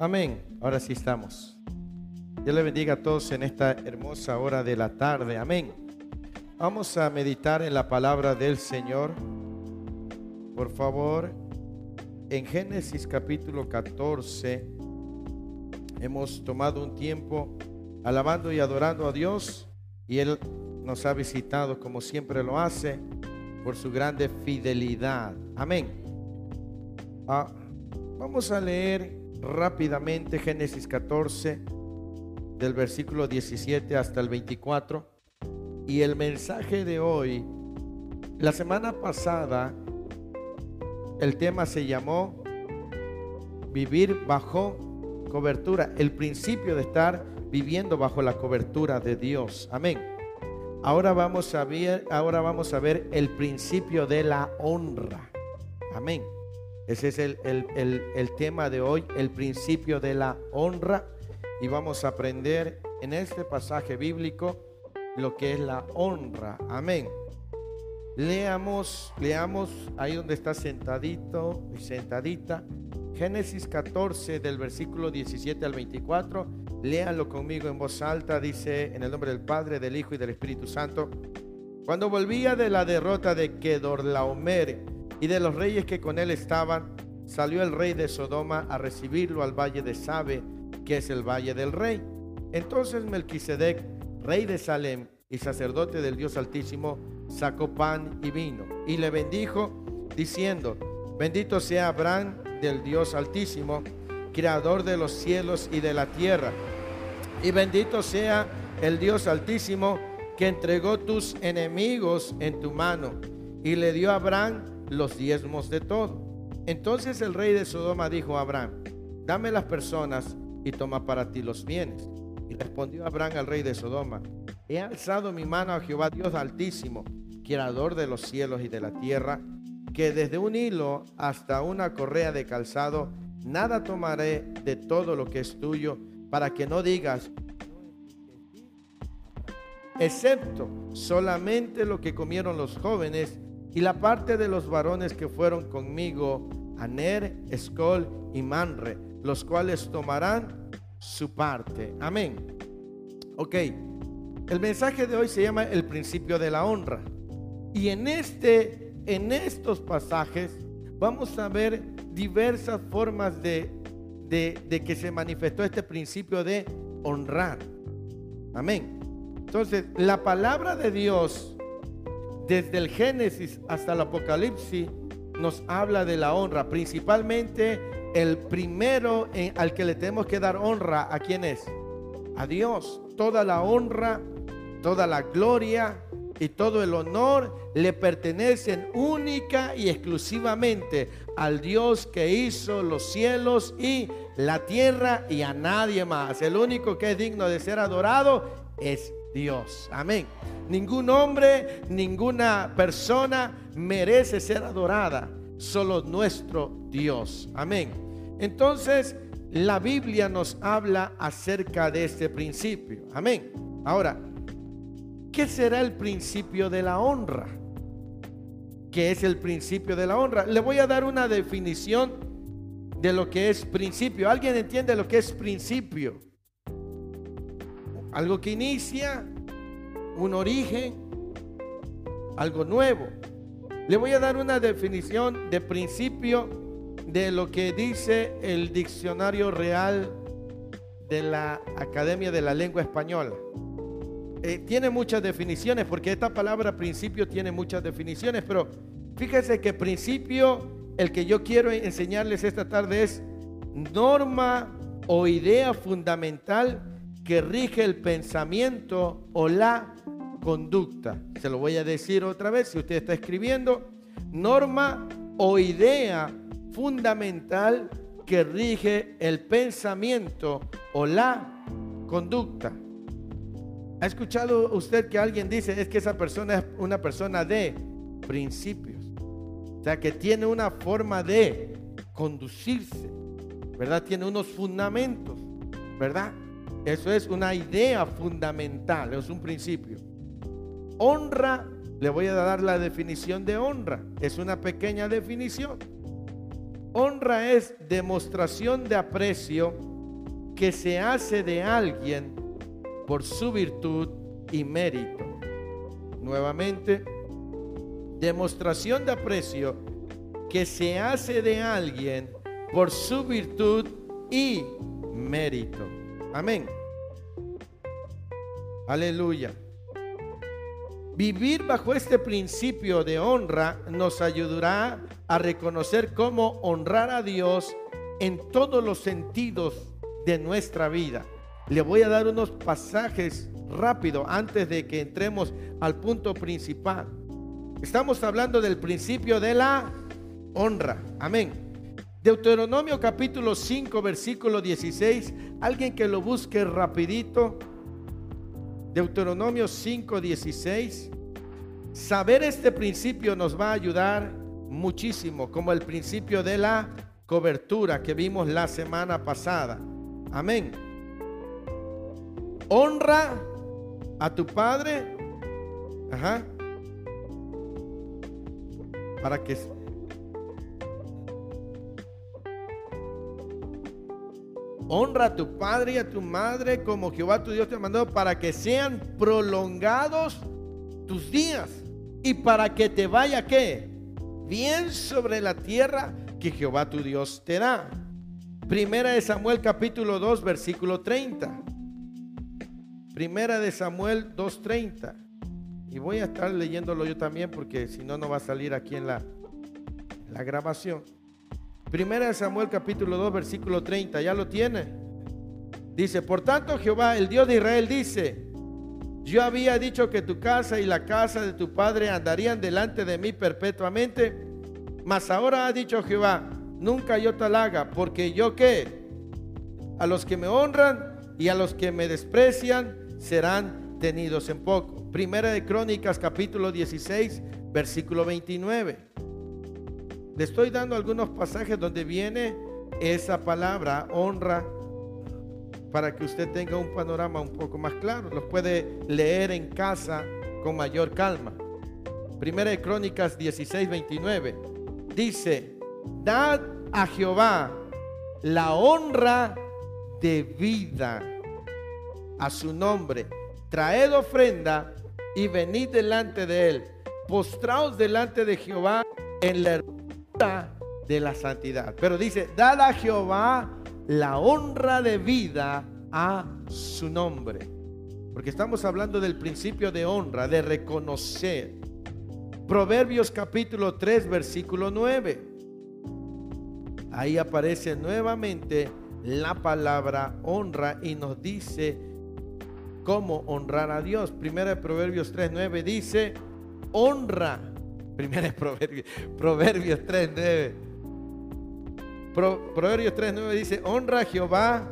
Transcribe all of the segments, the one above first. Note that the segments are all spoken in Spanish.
Amén. Ahora sí estamos. Dios le bendiga a todos en esta hermosa hora de la tarde. Amén. Vamos a meditar en la palabra del Señor. Por favor, en Génesis capítulo 14 hemos tomado un tiempo alabando y adorando a Dios y Él nos ha visitado como siempre lo hace por su grande fidelidad. Amén. Ah, vamos a leer rápidamente Génesis 14 del versículo 17 hasta el 24 y el mensaje de hoy. La semana pasada el tema se llamó vivir bajo cobertura, el principio de estar viviendo bajo la cobertura de Dios. Amén. Ahora vamos a ver, ahora vamos a ver el principio de la honra. Amén. Ese es el, tema de hoy, el principio de la honra. Y vamos a aprender en este pasaje bíblico lo que es la honra. Amén. Leamos, leamos ahí donde está sentadito y sentadita. Génesis 14 del versículo 17 al 24. Léanlo conmigo en voz alta. Dice en el nombre del Padre, del Hijo y del Espíritu Santo. Cuando volvía de la derrota de Kedorlaomer, y de los reyes que con él estaban, salió el rey de Sodoma a recibirlo al valle de Sabe, que es el valle del rey. Entonces Melquisedec, rey de Salem y sacerdote del Dios Altísimo, sacó pan y vino y le bendijo, diciendo: Bendito sea Abraham del Dios Altísimo, creador de los cielos y de la tierra. Y bendito sea el Dios Altísimo que entregó tus enemigos en tu mano y le dio a Abraham los diezmos de todo. Entonces el rey de Sodoma dijo a Abraham, dame las personas y toma para ti los bienes. Y respondió Abraham al rey de Sodoma, he alzado mi mano a Jehová Dios altísimo, creador de los cielos y de la tierra, que desde un hilo hasta una correa de calzado, nada tomaré de todo lo que es tuyo, para que no digas, excepto solamente lo que comieron los jóvenes y la parte de los varones que fueron conmigo, Aner, Escol y Manre, los cuales tomarán su parte. Amén. Ok, el mensaje de hoy se llama el principio de la honra. Y en, este, en estos pasajes vamos a ver diversas formas de, de, de que se manifestó este principio de honrar. Amén. Entonces, la palabra de Dios desde el Génesis hasta el Apocalipsis nos habla de la honra. Principalmente el primero al que le tenemos que dar honra, ¿a quién es? A Dios. Toda la honra, toda la gloria y todo el honor le pertenecen única y exclusivamente al Dios que hizo los cielos y la tierra y a nadie más. El único que es digno de ser adorado es Dios. Amén. Ningún hombre, ninguna persona merece ser adorada, solo nuestro Dios. Amén. Entonces, la Biblia nos habla acerca de este principio. Amén. Ahora, ¿qué será el principio de la honra? ¿Qué es el principio de la honra? Le voy a dar una definición de lo que es principio. ¿Alguien entiende lo que es principio? Algo que inicia, un origen, algo nuevo. Le voy a dar una definición de principio de lo que dice el diccionario real de la Academia de la Lengua Española. Eh, tiene muchas definiciones, porque esta palabra principio tiene muchas definiciones, pero fíjese que principio, el que yo quiero enseñarles esta tarde es norma o idea fundamental que rige el pensamiento o la conducta. Se lo voy a decir otra vez, si usted está escribiendo, norma o idea fundamental que rige el pensamiento o la conducta. ¿Ha escuchado usted que alguien dice es que esa persona es una persona de principios? O sea, que tiene una forma de conducirse, ¿verdad? Tiene unos fundamentos, ¿verdad? Eso es una idea fundamental, es un principio. Honra, le voy a dar la definición de honra. Es una pequeña definición. Honra es demostración de aprecio que se hace de alguien por su virtud y mérito. Nuevamente, demostración de aprecio que se hace de alguien por su virtud y mérito. Amén. Aleluya. Vivir bajo este principio de honra nos ayudará a reconocer cómo honrar a Dios en todos los sentidos de nuestra vida. Le voy a dar unos pasajes rápido antes de que entremos al punto principal. Estamos hablando del principio de la honra. Amén. Deuteronomio capítulo 5 versículo 16. Alguien que lo busque rapidito. Deuteronomio 5 16. Saber este principio nos va a ayudar muchísimo, como el principio de la cobertura que vimos la semana pasada. Amén. Honra a tu padre. Ajá. Para que Honra a tu padre y a tu madre como Jehová tu Dios te ha mandado para que sean prolongados tus días y para que te vaya qué? Bien sobre la tierra que Jehová tu Dios te da. Primera de Samuel capítulo 2 versículo 30. Primera de Samuel 2.30. Y voy a estar leyéndolo yo también porque si no, no va a salir aquí en la, la grabación. Primera de Samuel capítulo 2 versículo 30. ¿Ya lo tiene? Dice, por tanto Jehová, el Dios de Israel, dice, yo había dicho que tu casa y la casa de tu padre andarían delante de mí perpetuamente, mas ahora ha dicho Jehová, nunca yo tal haga, porque yo qué, a los que me honran y a los que me desprecian serán tenidos en poco. Primera de Crónicas capítulo 16, versículo 29. Le estoy dando algunos pasajes donde viene esa palabra, honra, para que usted tenga un panorama un poco más claro. Los puede leer en casa con mayor calma. Primera de Crónicas 16, 29. Dice, Dad a Jehová la honra de vida a su nombre. Traed ofrenda y venid delante de él. Postraos delante de Jehová en la de la santidad. Pero dice, dad a Jehová la honra de vida a su nombre. Porque estamos hablando del principio de honra, de reconocer. Proverbios capítulo 3, versículo 9 ahí aparece nuevamente la palabra honra y nos dice cómo honrar a Dios. Primera de Proverbios 3.9 dice, honra. Primera de Proverbios, Proverbios 3.9. Proverbios 3.9 dice, honra a Jehová.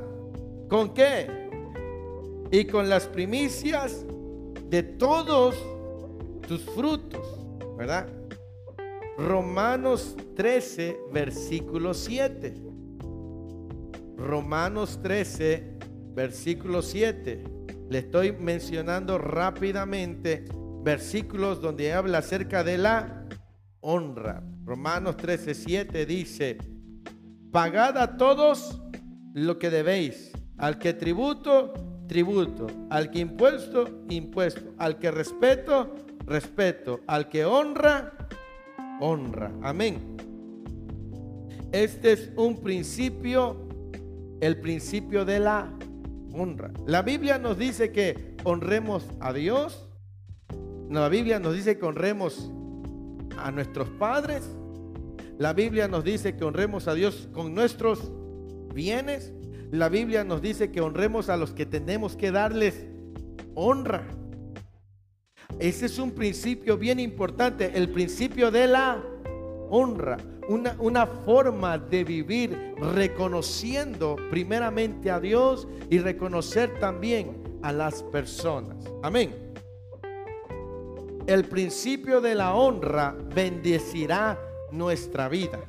¿Con qué? Y con las primicias de todos tus frutos, ¿verdad? Romanos 13, versículo 7. Romanos 13, versículo 7. Le estoy mencionando rápidamente versículos donde habla acerca de la honra. Romanos 13, 7 dice, pagad a todos lo que debéis, al que tributo, tributo, al que impuesto, impuesto, al que respeto, respeto, al que honra, honra. Amén. Este es un principio, el principio de la honra. La Biblia nos dice que honremos a Dios. La Biblia nos dice que honremos a nuestros padres. La Biblia nos dice que honremos a Dios con nuestros bienes. La Biblia nos dice que honremos a los que tenemos que darles honra. Ese es un principio bien importante, el principio de la honra. Una, una, forma de vivir reconociendo primeramente a Dios y reconocer también a las personas. Amén. El principio de la honra bendecirá nuestra vida.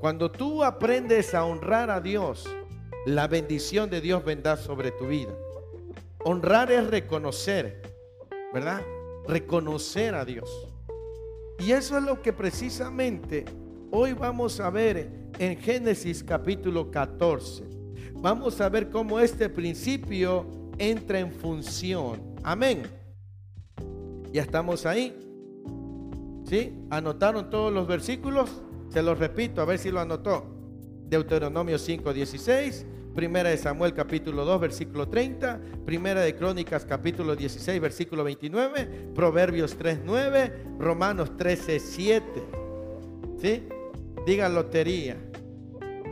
Cuando tú aprendes a honrar a Dios, la bendición de Dios vendrá sobre tu vida. Honrar es reconocer ¿verdad? Reconocer a Dios. Y eso es lo que precisamente hoy vamos a ver en Génesis capítulo 14. Vamos a ver cómo este principio entra en función. Amén. Ya estamos ahí. ¿Sí? ¿Anotaron todos los versículos? Se los repito, a ver si lo anotó. Deuteronomio 5:16, Primera de Samuel capítulo 2 versículo 30, Primera de Crónicas capítulo 16 versículo 29, Proverbios 3:9, Romanos 13:7. ¿Sí? Diga lotería.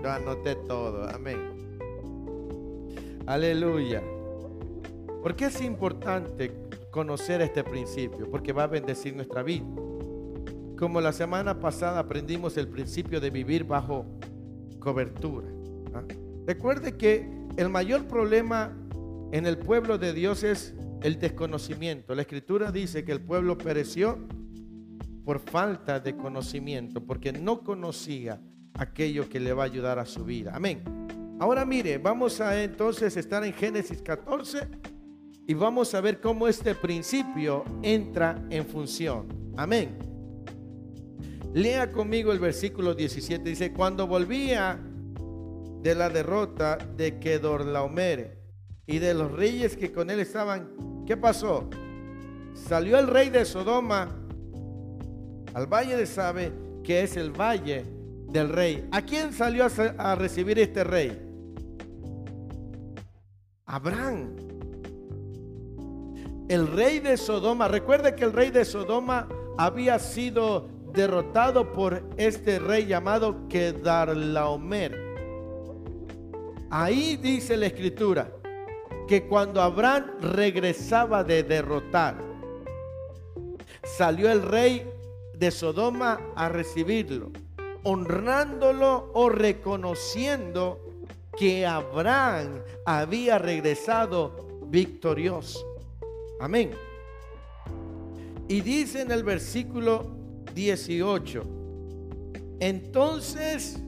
Yo anoté todo. Amén. Aleluya. ¿Por qué es importante conocer este principio? Porque va a bendecir nuestra vida. Como la semana pasada aprendimos el principio de vivir bajo cobertura. ¿ah? Recuerde que el mayor problema en el pueblo de Dios es el desconocimiento. La escritura dice que el pueblo pereció por falta de conocimiento, porque no conocía aquello que le va a ayudar a su vida. Amén. Ahora mire, vamos a entonces estar en Génesis 14 y vamos a ver cómo este principio entra en función. Amén. Lea conmigo el versículo 17. Dice, cuando volvía de la derrota de Kedorlaomer y de los reyes que con él estaban, ¿qué pasó? Salió el rey de Sodoma al valle de Sabe, que es el valle del rey. ¿A quién salió a, recibir este rey? Abraham. El rey de Sodoma, recuerde que el rey de Sodoma había sido derrotado por este rey llamado Kedarlaomer. Ahí dice la escritura que cuando Abraham regresaba de derrotar, salió el rey de Sodoma a recibirlo, honrándolo o reconociendo que Abraham había regresado victorioso. Amén. Y dice en el versículo 18, entonces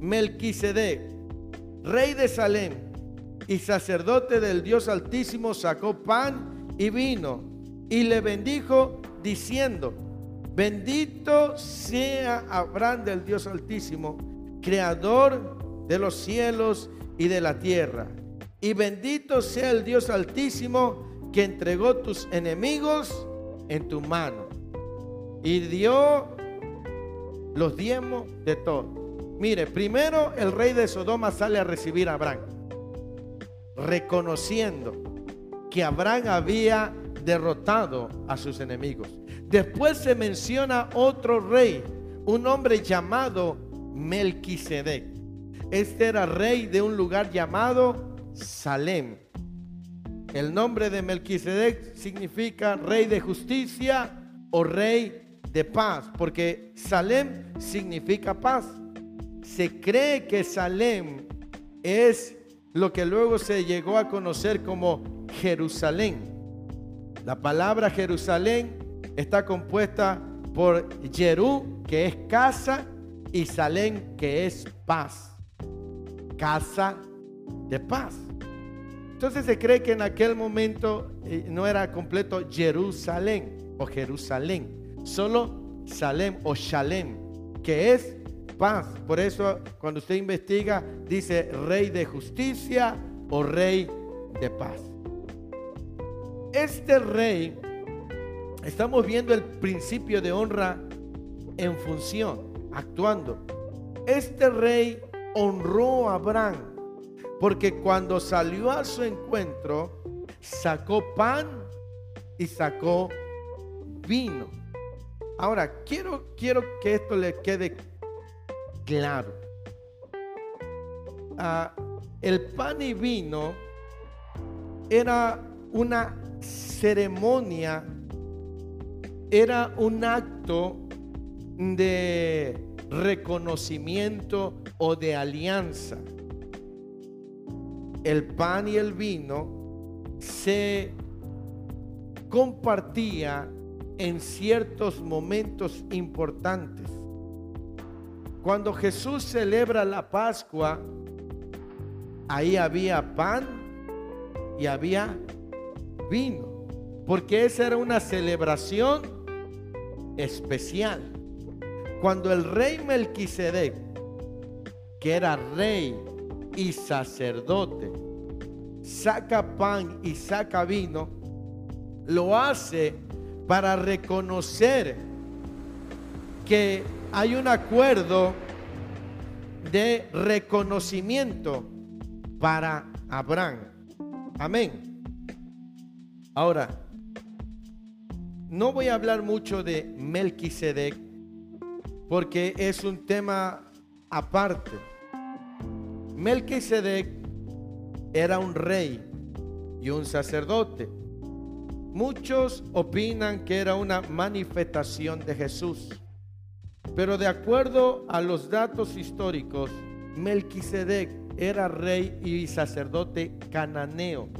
Melquisedec, rey de Salem y sacerdote del Dios Altísimo, sacó pan y vino y le bendijo diciendo, Bendito sea Abraham del Dios Altísimo, creador de los cielos y de la tierra. Y bendito sea el Dios Altísimo que entregó tus enemigos en tu mano. Y dio los diezmos de todo. Mire, primero el rey de Sodoma sale a recibir a Abraham, reconociendo que Abraham había derrotado a sus enemigos. Después se menciona otro rey, un hombre llamado Melquisedec. Este era rey de un lugar llamado Salem. El nombre de Melquisedec significa rey de justicia o rey de paz, porque Salem significa paz. Se cree que Salem es lo que luego se llegó a conocer como Jerusalén. La palabra Jerusalén está compuesta por Jerú, que es casa, y Salem, que es paz. Casa de paz. Entonces se cree que en aquel momento eh, no era completo Jerusalén o Jerusalén, solo Salem o Shalem, que es paz. Por eso cuando usted investiga dice rey de justicia o rey de paz. Este rey Estamos viendo el principio de honra en función, actuando. Este rey honró a Abraham porque cuando salió a su encuentro, sacó pan y sacó vino. Ahora, quiero, quiero que esto le quede claro. Ah, el pan y vino era una ceremonia era un acto de reconocimiento o de alianza. El pan y el vino se compartía en ciertos momentos importantes. Cuando Jesús celebra la Pascua, ahí había pan y había vino, porque esa era una celebración especial. Cuando el rey Melquisedec que era rey y sacerdote, saca pan y saca vino, lo hace para reconocer que hay un acuerdo de reconocimiento para Abraham. Amén. Ahora, no voy a hablar mucho de Melquisedec porque es un tema aparte. Melquisedec era un rey y un sacerdote. Muchos opinan que era una manifestación de Jesús. Pero de acuerdo a los datos históricos, Melquisedec era rey y sacerdote cananeo.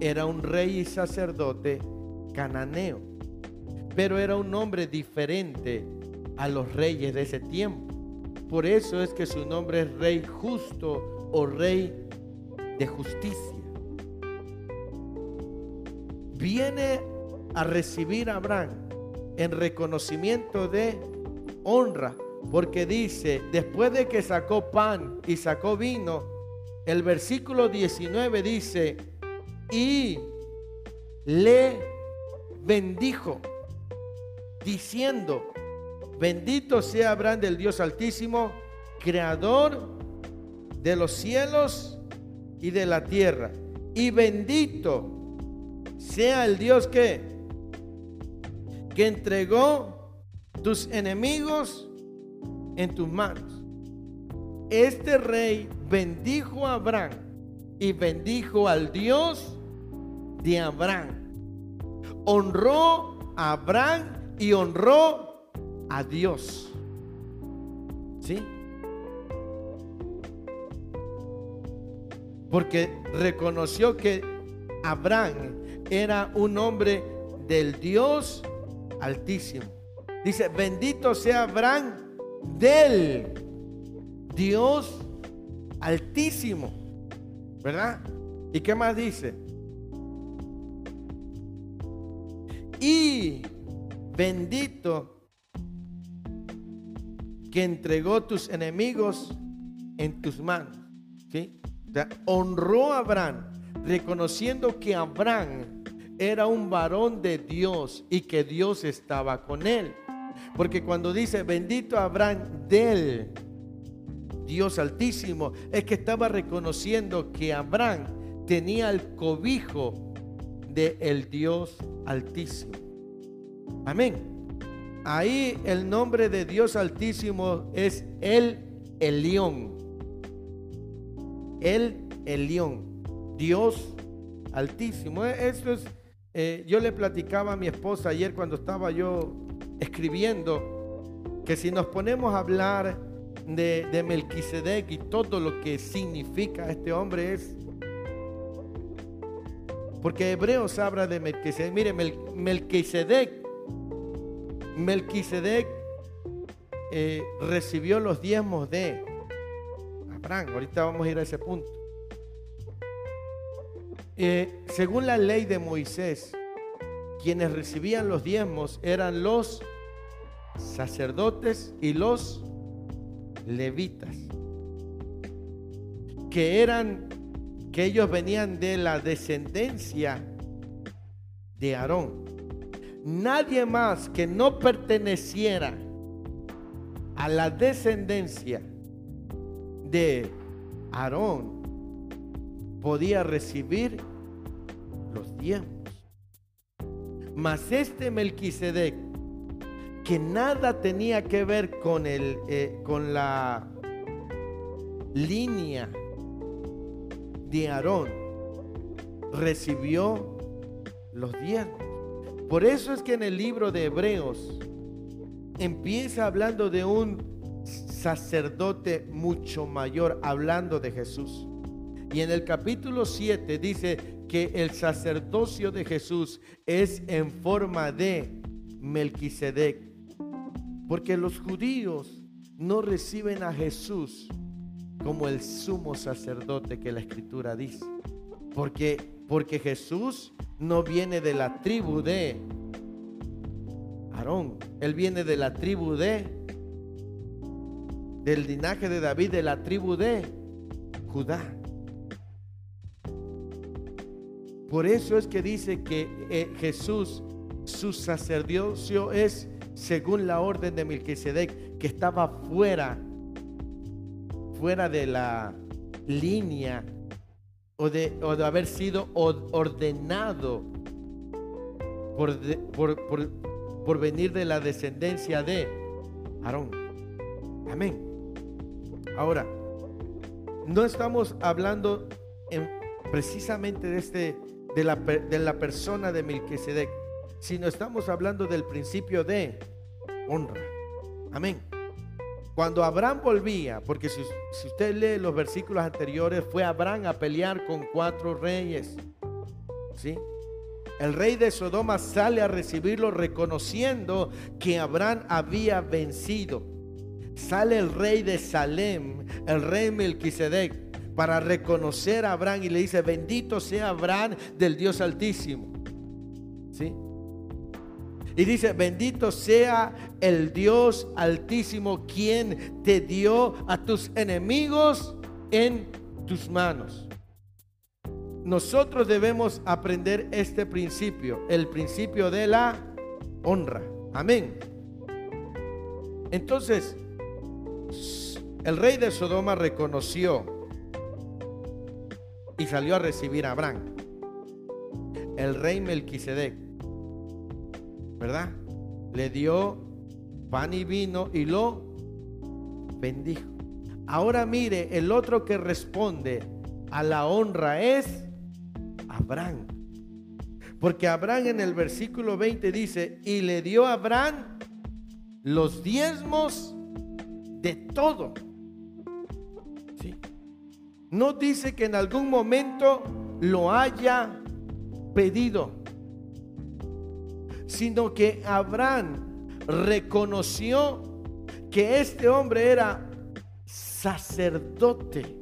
Era un rey y sacerdote cananeo. Pero era un hombre diferente a los reyes de ese tiempo. Por eso es que su nombre es rey justo o rey de justicia. Viene a recibir a Abraham en reconocimiento de honra, porque dice, después de que sacó pan y sacó vino, el versículo 19 dice, y le bendijo, diciendo, bendito sea Abraham del Dios Altísimo, creador de los cielos y de la tierra, y bendito sea el Dios que que entregó tus enemigos en tus manos. Este rey bendijo a Abraham y bendijo al Dios de Abraham. Honró a Abraham y honró a Dios. ¿Sí? Porque reconoció que Abraham era un hombre del Dios Altísimo. Dice, bendito sea Abraham del Dios Altísimo. ¿Verdad? ¿Y qué más dice? Y bendito que entregó tus enemigos en tus manos. ¿Sí? honró a Abraham, reconociendo que Abraham era un varón de Dios y que Dios estaba con él. Porque cuando dice bendito Abraham del Dios altísimo, es que estaba reconociendo que Abraham tenía el cobijo de el Dios altísimo. Amén. Ahí el nombre de Dios altísimo es el Elión. El Elión. Dios altísimo. Eso es eh, yo le platicaba a mi esposa ayer cuando estaba yo escribiendo que si nos ponemos a hablar de, de Melquisedec y todo lo que significa este hombre es porque Hebreos habla de Melquisedec. Mire, Melquisedec, Melquisedec eh, recibió los diezmos de Abraham. Ahorita vamos a ir a ese punto. Eh, según la ley de Moisés, quienes recibían los diezmos eran los sacerdotes y los levitas, que eran, que ellos venían de la descendencia de Aarón. Nadie más que no perteneciera a la descendencia de Aarón podía recibir los diezmos. Mas este Melquisedec, que nada tenía que ver con, el, eh, con la línea de Aarón, recibió los diezmos. Por eso es que en el libro de Hebreos empieza hablando de un sacerdote mucho mayor, hablando de Jesús. Y en el capítulo 7 dice que el sacerdocio de Jesús es en forma de Melquisedec. Porque los judíos no reciben a Jesús como el sumo sacerdote que la escritura dice. Porque, porque Jesús no viene de la tribu de Aarón. Él viene de la tribu de del linaje de David, de la tribu de Judá. Por eso es que dice que eh, Jesús, su sacerdocio es según la orden de Melquisedec, que estaba fuera, fuera de la línea o de, de haber sido ordenado por, por, por venir de la descendencia de Aarón. Amén. Ahora, no estamos hablando en, precisamente de, este, de, la, de la persona de Melquisedec, sino estamos hablando del principio de honra. Amén. Cuando Abraham volvía, porque si, usted lee los versículos anteriores, fue Abraham a pelear con cuatro reyes. ¿Sí? El rey de Sodoma sale a recibirlo reconociendo que Abraham había vencido. Sale el rey de Salem, el rey Melquisedec, para reconocer a Abraham y le dice, bendito sea Abraham del Dios Altísimo. ¿Sí? Y dice, bendito sea el Dios Altísimo quien te dio a tus enemigos en tus manos. Nosotros debemos aprender este principio, el principio de la honra. Amén. Entonces, el rey de Sodoma reconoció y salió a recibir a Abraham. El rey Melquisedec, ¿verdad? Le dio pan y vino y lo bendijo. Ahora mire, el otro que responde a la honra es Abraham. Porque Abraham en el versículo 20 dice, y le dio a Abraham los diezmos de todo. ¿Sí? No dice que en algún momento lo haya pedido, sino que Abraham reconoció que este hombre era sacerdote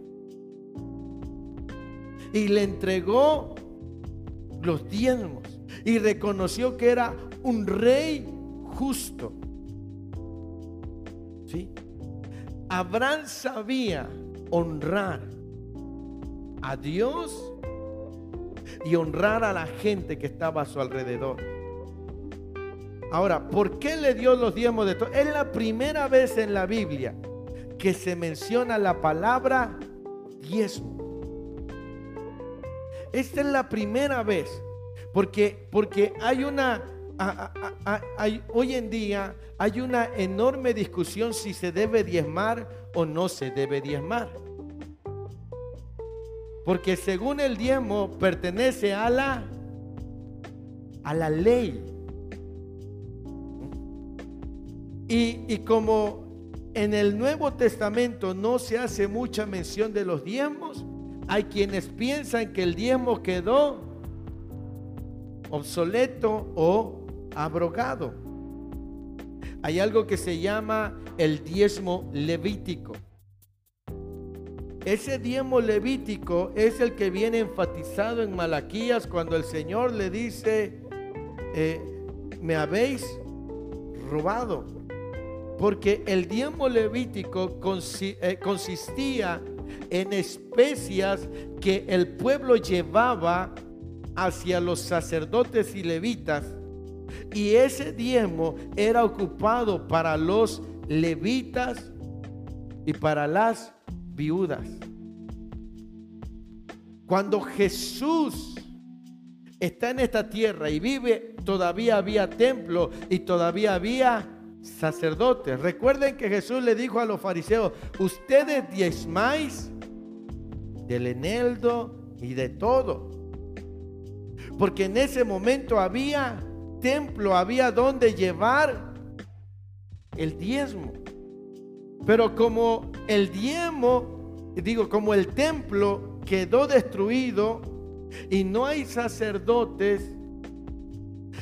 y le entregó los diezmos y reconoció que era un rey justo. ¿Sí? Abraham sabía honrar a Dios y honrar a la gente que estaba a su alrededor. Ahora, ¿por qué le dio los diezmos de todo? Es la primera vez en la Biblia que se menciona la palabra diezmo. Esta es la primera vez, porque, porque hay una, hay, hoy en día hay una enorme discusión si se debe diezmar o no se debe diezmar. Porque según el diezmo pertenece a la, a la ley. Y, como en el Nuevo Testamento no se hace mucha mención de los diezmos, hay quienes piensan que el diezmo quedó obsoleto o abrogado. Hay algo que se llama el diezmo levítico. Ese diezmo levítico es el que viene enfatizado en Malaquías cuando el Señor le dice, eh, me habéis robado. Porque el diezmo levítico eh, consistía en especias que el pueblo llevaba hacia los sacerdotes y levitas. Y ese diezmo era ocupado para los levitas y para las viudas. Cuando Jesús está en esta tierra y vive, todavía había templo y todavía había sacerdotes. Recuerden que Jesús le dijo a los fariseos, ustedes diezmáis del eneldo y de todo. Porque en ese momento había templo, había donde llevar el diezmo. Pero como el diezmo, digo, como el templo quedó destruido y no hay sacerdotes,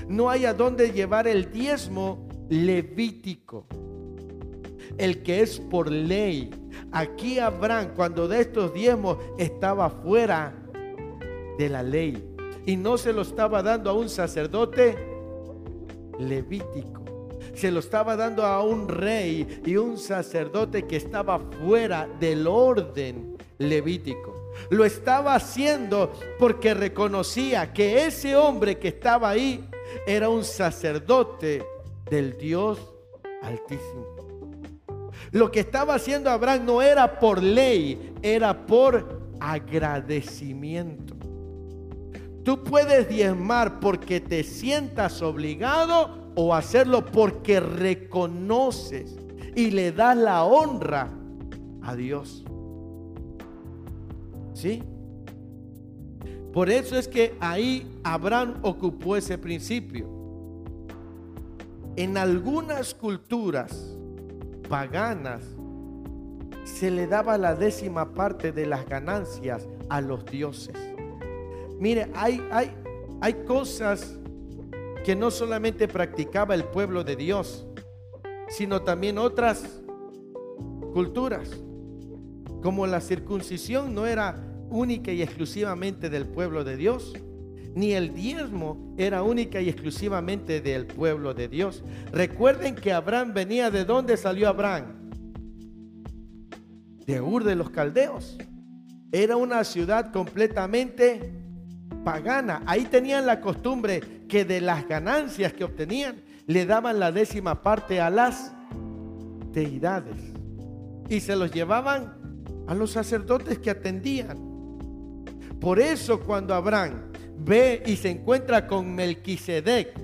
no hay a dónde llevar el diezmo, levítico, el que es por ley. Aquí Abraham, cuando de estos diezmos, estaba fuera de la ley y no se lo estaba dando a un sacerdote levítico, se lo estaba dando a un rey y un sacerdote que estaba fuera del orden levítico. Lo estaba haciendo porque reconocía que ese hombre que estaba ahí era un sacerdote del Dios altísimo. Lo que estaba haciendo Abraham no era por ley, era por agradecimiento. Tú puedes diezmar porque te sientas obligado o hacerlo porque reconoces y le das la honra a Dios. ¿Sí? Por eso es que ahí Abraham ocupó ese principio. En algunas culturas paganas se le daba la décima parte de las ganancias a los dioses. Mire, hay, hay, hay cosas que no solamente practicaba el pueblo de Dios, sino también otras culturas. Como la circuncisión no era única y exclusivamente del pueblo de Dios, ni el diezmo era única y exclusivamente del pueblo de Dios. Recuerden que Abraham venía de dónde salió Abraham? De Ur de los Caldeos. Era una ciudad completamente pagana. Ahí tenían la costumbre que de las ganancias que obtenían le daban la décima parte a las deidades. Y se los llevaban a los sacerdotes que atendían. Por eso cuando Abraham ve y se encuentra con Melquisedec,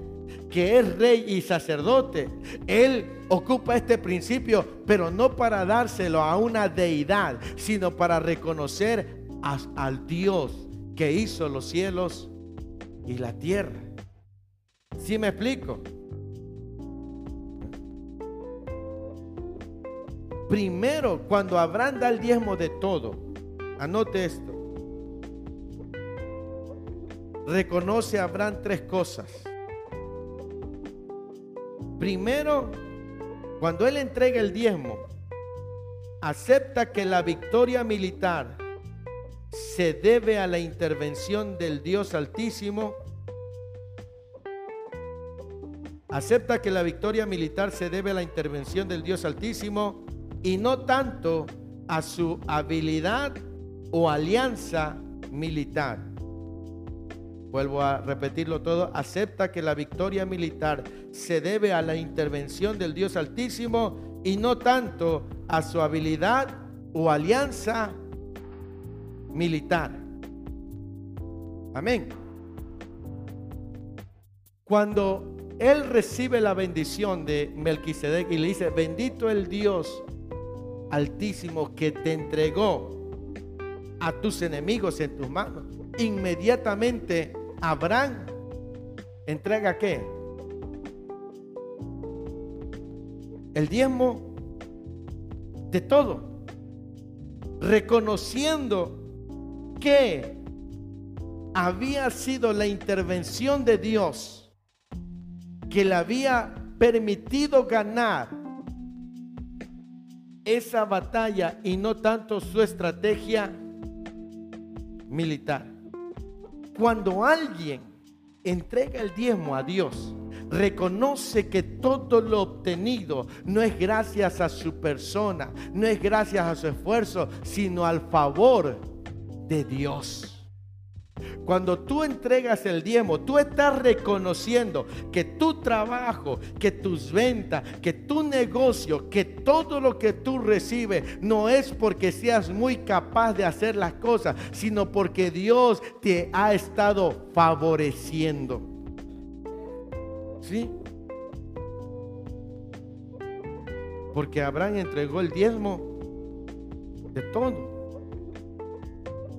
que es rey y sacerdote, él ocupa este principio, pero no para dárselo a una deidad, sino para reconocer al Dios que hizo los cielos y la tierra. ¿Sí me explico? Primero, cuando Abraham da el diezmo de todo, anote esto reconoce a Abraham tres cosas. Primero, cuando él entrega el diezmo, acepta que la victoria militar se debe a la intervención del Dios Altísimo. Acepta que la victoria militar se debe a la intervención del Dios Altísimo y no tanto a su habilidad o alianza militar. Vuelvo a repetirlo todo, acepta que la victoria militar se debe a la intervención del Dios Altísimo y no tanto a su habilidad o alianza militar. Amén. Cuando él recibe la bendición de Melquisedec y le dice, bendito el Dios altísimo que te entregó a tus enemigos en tus manos. Inmediatamente Abraham entrega qué? El diezmo de todo, reconociendo que había sido la intervención de Dios que le había permitido ganar esa batalla y no tanto su estrategia militar. Cuando alguien entrega el diezmo a Dios, reconoce que todo lo obtenido no es gracias a su persona, no es gracias a su esfuerzo, sino al favor de Dios. Cuando tú entregas el diezmo, tú estás reconociendo que tu trabajo, que tus ventas, que tu negocio, que todo lo que tú recibes no es porque seas muy capaz de hacer las cosas, sino porque Dios te ha estado favoreciendo. ¿Sí? Porque Abraham entregó el diezmo de todo.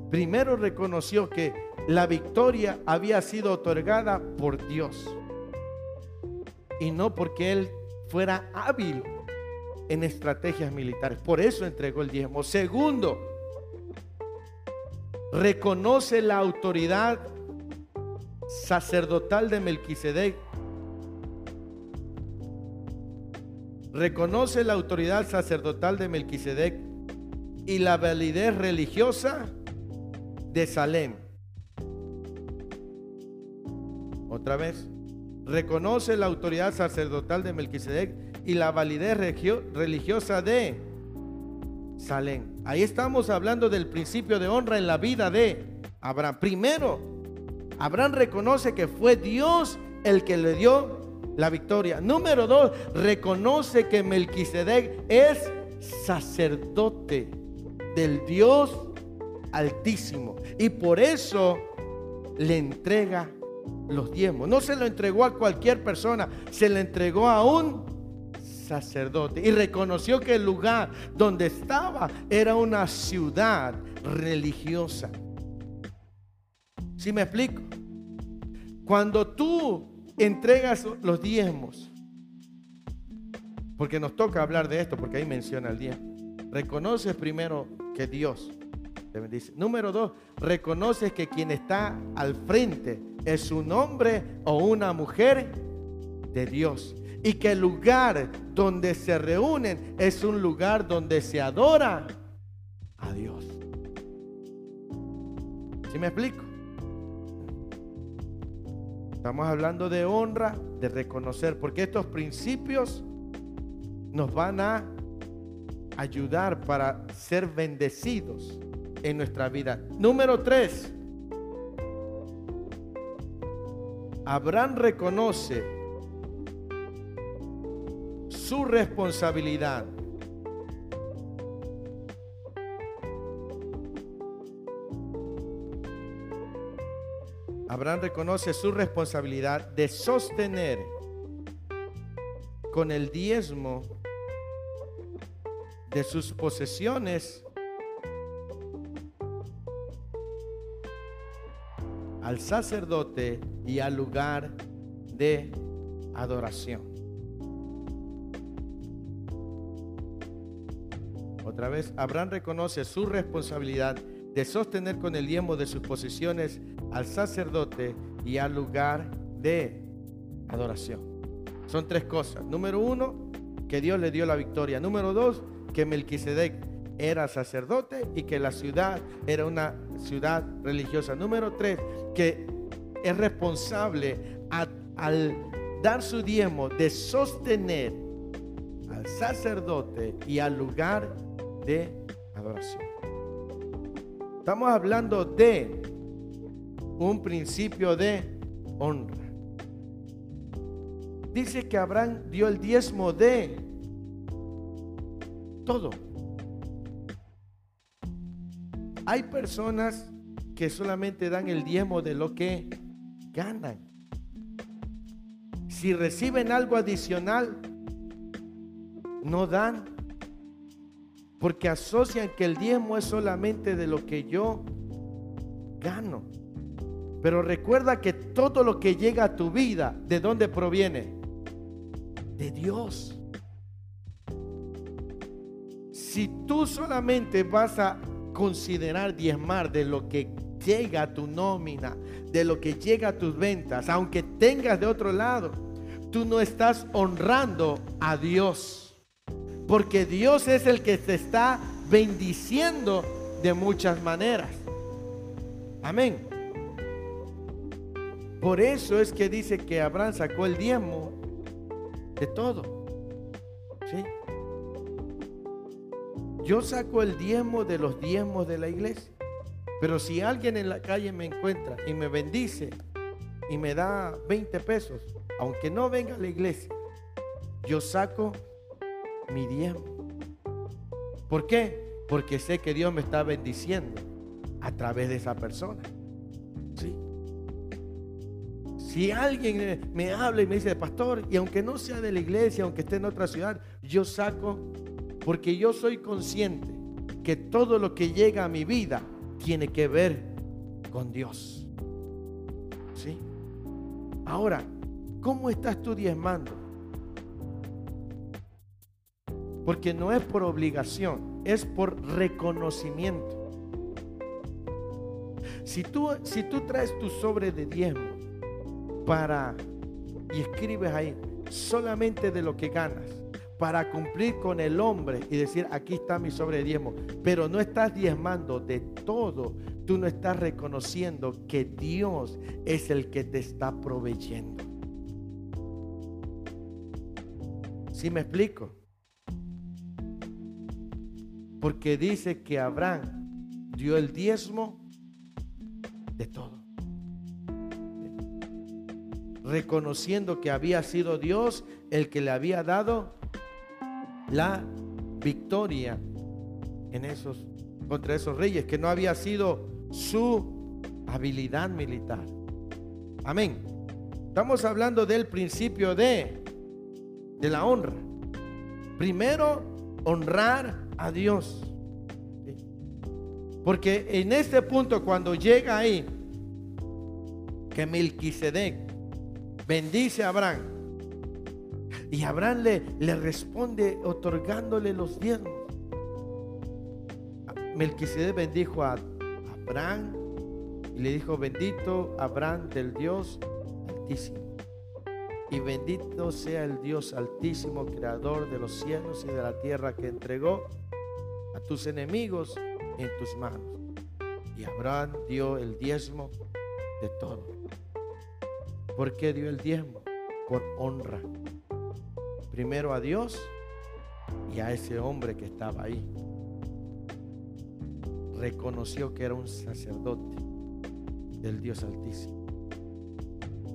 Primero reconoció que la victoria había sido otorgada por Dios y no porque él fuera hábil en estrategias militares. Por eso entregó el diezmo. Segundo, reconoce la autoridad sacerdotal de Melquisedec. Reconoce la autoridad sacerdotal de Melquisedec y la validez religiosa de Salem. Otra vez, reconoce la autoridad sacerdotal de Melquisedec y la validez religiosa de Salén. Ahí estamos hablando del principio de honra en la vida de Abraham. Primero, Abraham reconoce que fue Dios el que le dio la victoria. Número dos, reconoce que Melquisedec es sacerdote del Dios altísimo. Y por eso le entrega los diezmos. No se lo entregó a cualquier persona, se le entregó a un sacerdote y reconoció que el lugar donde estaba era una ciudad religiosa. Si me explico? Cuando tú entregas los diezmos, porque nos toca hablar de esto, porque ahí menciona el diezmo, reconoces primero que Dios Número dos, reconoces que quien está al frente es un hombre o una mujer de Dios y que el lugar donde se reúnen es un lugar donde se adora a Dios. ¿Sí me explico? Estamos hablando de honra, de reconocer, porque estos principios nos van a ayudar para ser bendecidos en nuestra vida. Número tres, Abraham reconoce su responsabilidad. Abraham reconoce su responsabilidad de sostener con el diezmo de sus posesiones al sacerdote y al lugar de adoración. Otra vez, Abraham reconoce su responsabilidad de sostener con el diezmo de sus posesiones al sacerdote y al lugar de adoración. Son tres cosas. Número uno, que Dios le dio la victoria. Número dos, que Melquisedec era sacerdote y que la ciudad era una ciudad religiosa. Número tres, que es responsable al dar su diezmo de sostener al sacerdote y al lugar de adoración. Estamos hablando de un principio de honra. Dice que Abraham dio el diezmo de todo. Hay personas que solamente dan el diezmo de lo que ganan. Si reciben algo adicional, no dan porque asocian que el diezmo es solamente de lo que yo gano. Pero recuerda que todo lo que llega a tu vida, ¿de dónde proviene? De Dios. Si tú solamente vas a considerar diezmar de lo que llega a tu nómina, de lo que llega a tus ventas, aunque tengas de otro lado, tú no estás honrando a Dios. Porque Dios es el que te está bendiciendo de muchas maneras. Amén. Por eso es que dice que Abraham sacó el diezmo de todo. Yo saco el diezmo de los diezmos de la iglesia. Pero si alguien en la calle me encuentra y me bendice y me da 20 pesos, aunque no venga a la iglesia, yo saco mi diezmo. ¿Por qué? Porque sé que Dios me está bendiciendo a través de esa persona. ¿Sí? Si alguien me habla y me dice, pastor, y aunque no sea de la iglesia, aunque esté en otra ciudad, yo saco, porque yo soy consciente que todo lo que llega a mi vida tiene que ver con Dios. ¿Sí? Ahora, ¿cómo estás tú diezmando? Porque no es por obligación, es por reconocimiento. Si tú, si tú traes tu sobre de diezmo para y escribes ahí solamente de lo que ganas para cumplir con el hombre y decir aquí está mi sobre de diezmo, pero no estás diezmando de todo, tú no estás reconociendo que Dios es el que te está proveyendo. ¿Sí me explico? Porque dice que Abraham dio el diezmo de todo. Reconociendo que había sido Dios el que le había dado la victoria en esos contra esos reyes, que no había sido su habilidad militar. Amén. Estamos hablando del principio de de la honra. Primero honrar a Dios. Porque en este punto cuando llega ahí que Melquisedec bendice a Abraham y Abraham le, le responde otorgándole los diezmos. Melquisedec bendijo a Abraham y le dijo, bendito Abraham del Dios Altísimo. Y bendito sea el Dios Altísimo, Creador de los cielos y de la tierra, que entregó a tus enemigos en tus manos. Y Abraham dio el diezmo de todo. ¿Por qué dio el diezmo? Por honra. Primero a Dios y a ese hombre que estaba ahí reconoció que era un sacerdote del Dios Altísimo.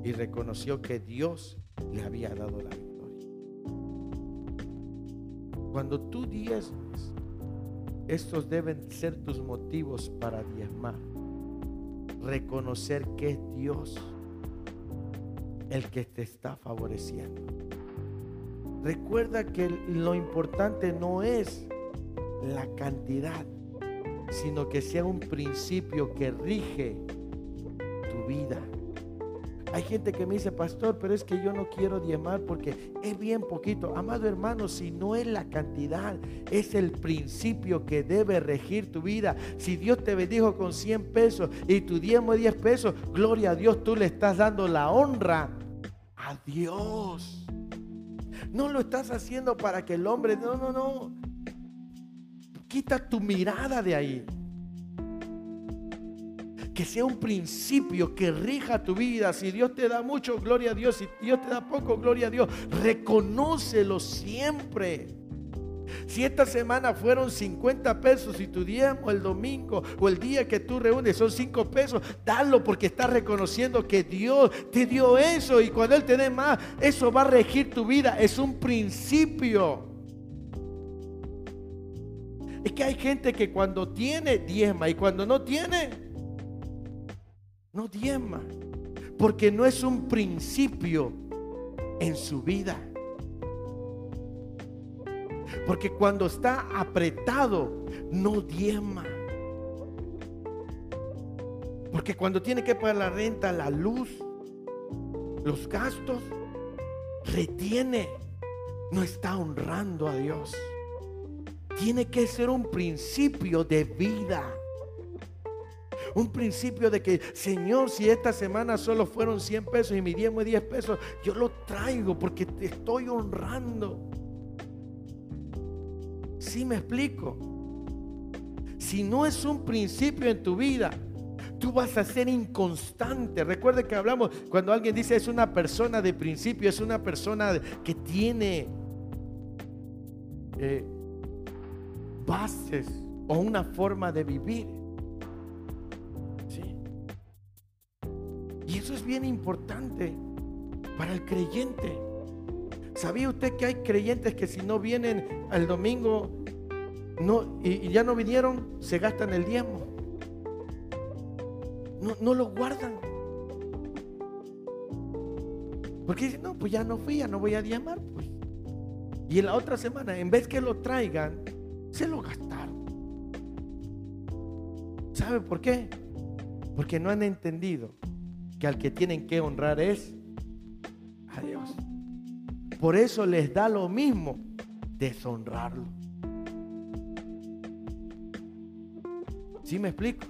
Y reconoció que Dios le había dado la victoria. Cuando tú diezmas, estos deben ser tus motivos para diezmar. Reconocer que es Dios el que te está favoreciendo. Recuerda que lo importante no es la cantidad, sino que sea un principio que rige tu vida. Hay gente que me dice, pastor, pero es que yo no quiero diezmar porque es bien poquito. Amado hermano, si no es la cantidad, es el principio que debe regir tu vida. Si Dios te bendijo con 100 pesos y tu diezmo es 10 pesos, gloria a Dios, tú le estás dando la honra a Dios. No lo estás haciendo para que el hombre, no, no, no. Quita tu mirada de ahí. Que sea un principio que rija tu vida. Si Dios te da mucho, gloria a Dios. Si Dios te da poco, gloria a Dios. Reconócelo siempre. Si esta semana fueron 50 pesos y tu diezmo el domingo o el día que tú reúnes son 5 pesos, dalo porque estás reconociendo que Dios te dio eso y cuando Él te dé más, eso va a regir tu vida. Es un principio. Es que hay gente que cuando tiene diezma y cuando no tiene, no diezma. Porque no es un principio en su vida. Porque cuando está apretado, no diezma. Porque cuando tiene que pagar la renta, la luz, los gastos, retiene. No está honrando a Dios. Tiene que ser un principio de vida. Un principio de que, Señor, si esta semana solo fueron 100 pesos y mi diezmo es 10 pesos, yo lo traigo porque te estoy honrando. ¿Sí me explico? Si no es un principio en tu vida, tú vas a ser inconstante. Recuerde que hablamos cuando alguien dice es una persona de principio, es una persona que tiene eh, bases o una forma de vivir. ¿Sí? Y eso es bien importante para el creyente. ¿Sabía usted que hay creyentes que si no vienen al domingo y, ya no vinieron, se gastan el diezmo? No, lo guardan. Porque dicen, no, pues ya no fui, ya no voy a diezmar. Pues. Y en la otra semana, en vez que lo traigan, se lo gastaron. ¿Sabe por qué? Porque no han entendido que al que tienen que honrar es a Dios. Por eso les da lo mismo deshonrarlo. ¿Sí me explico?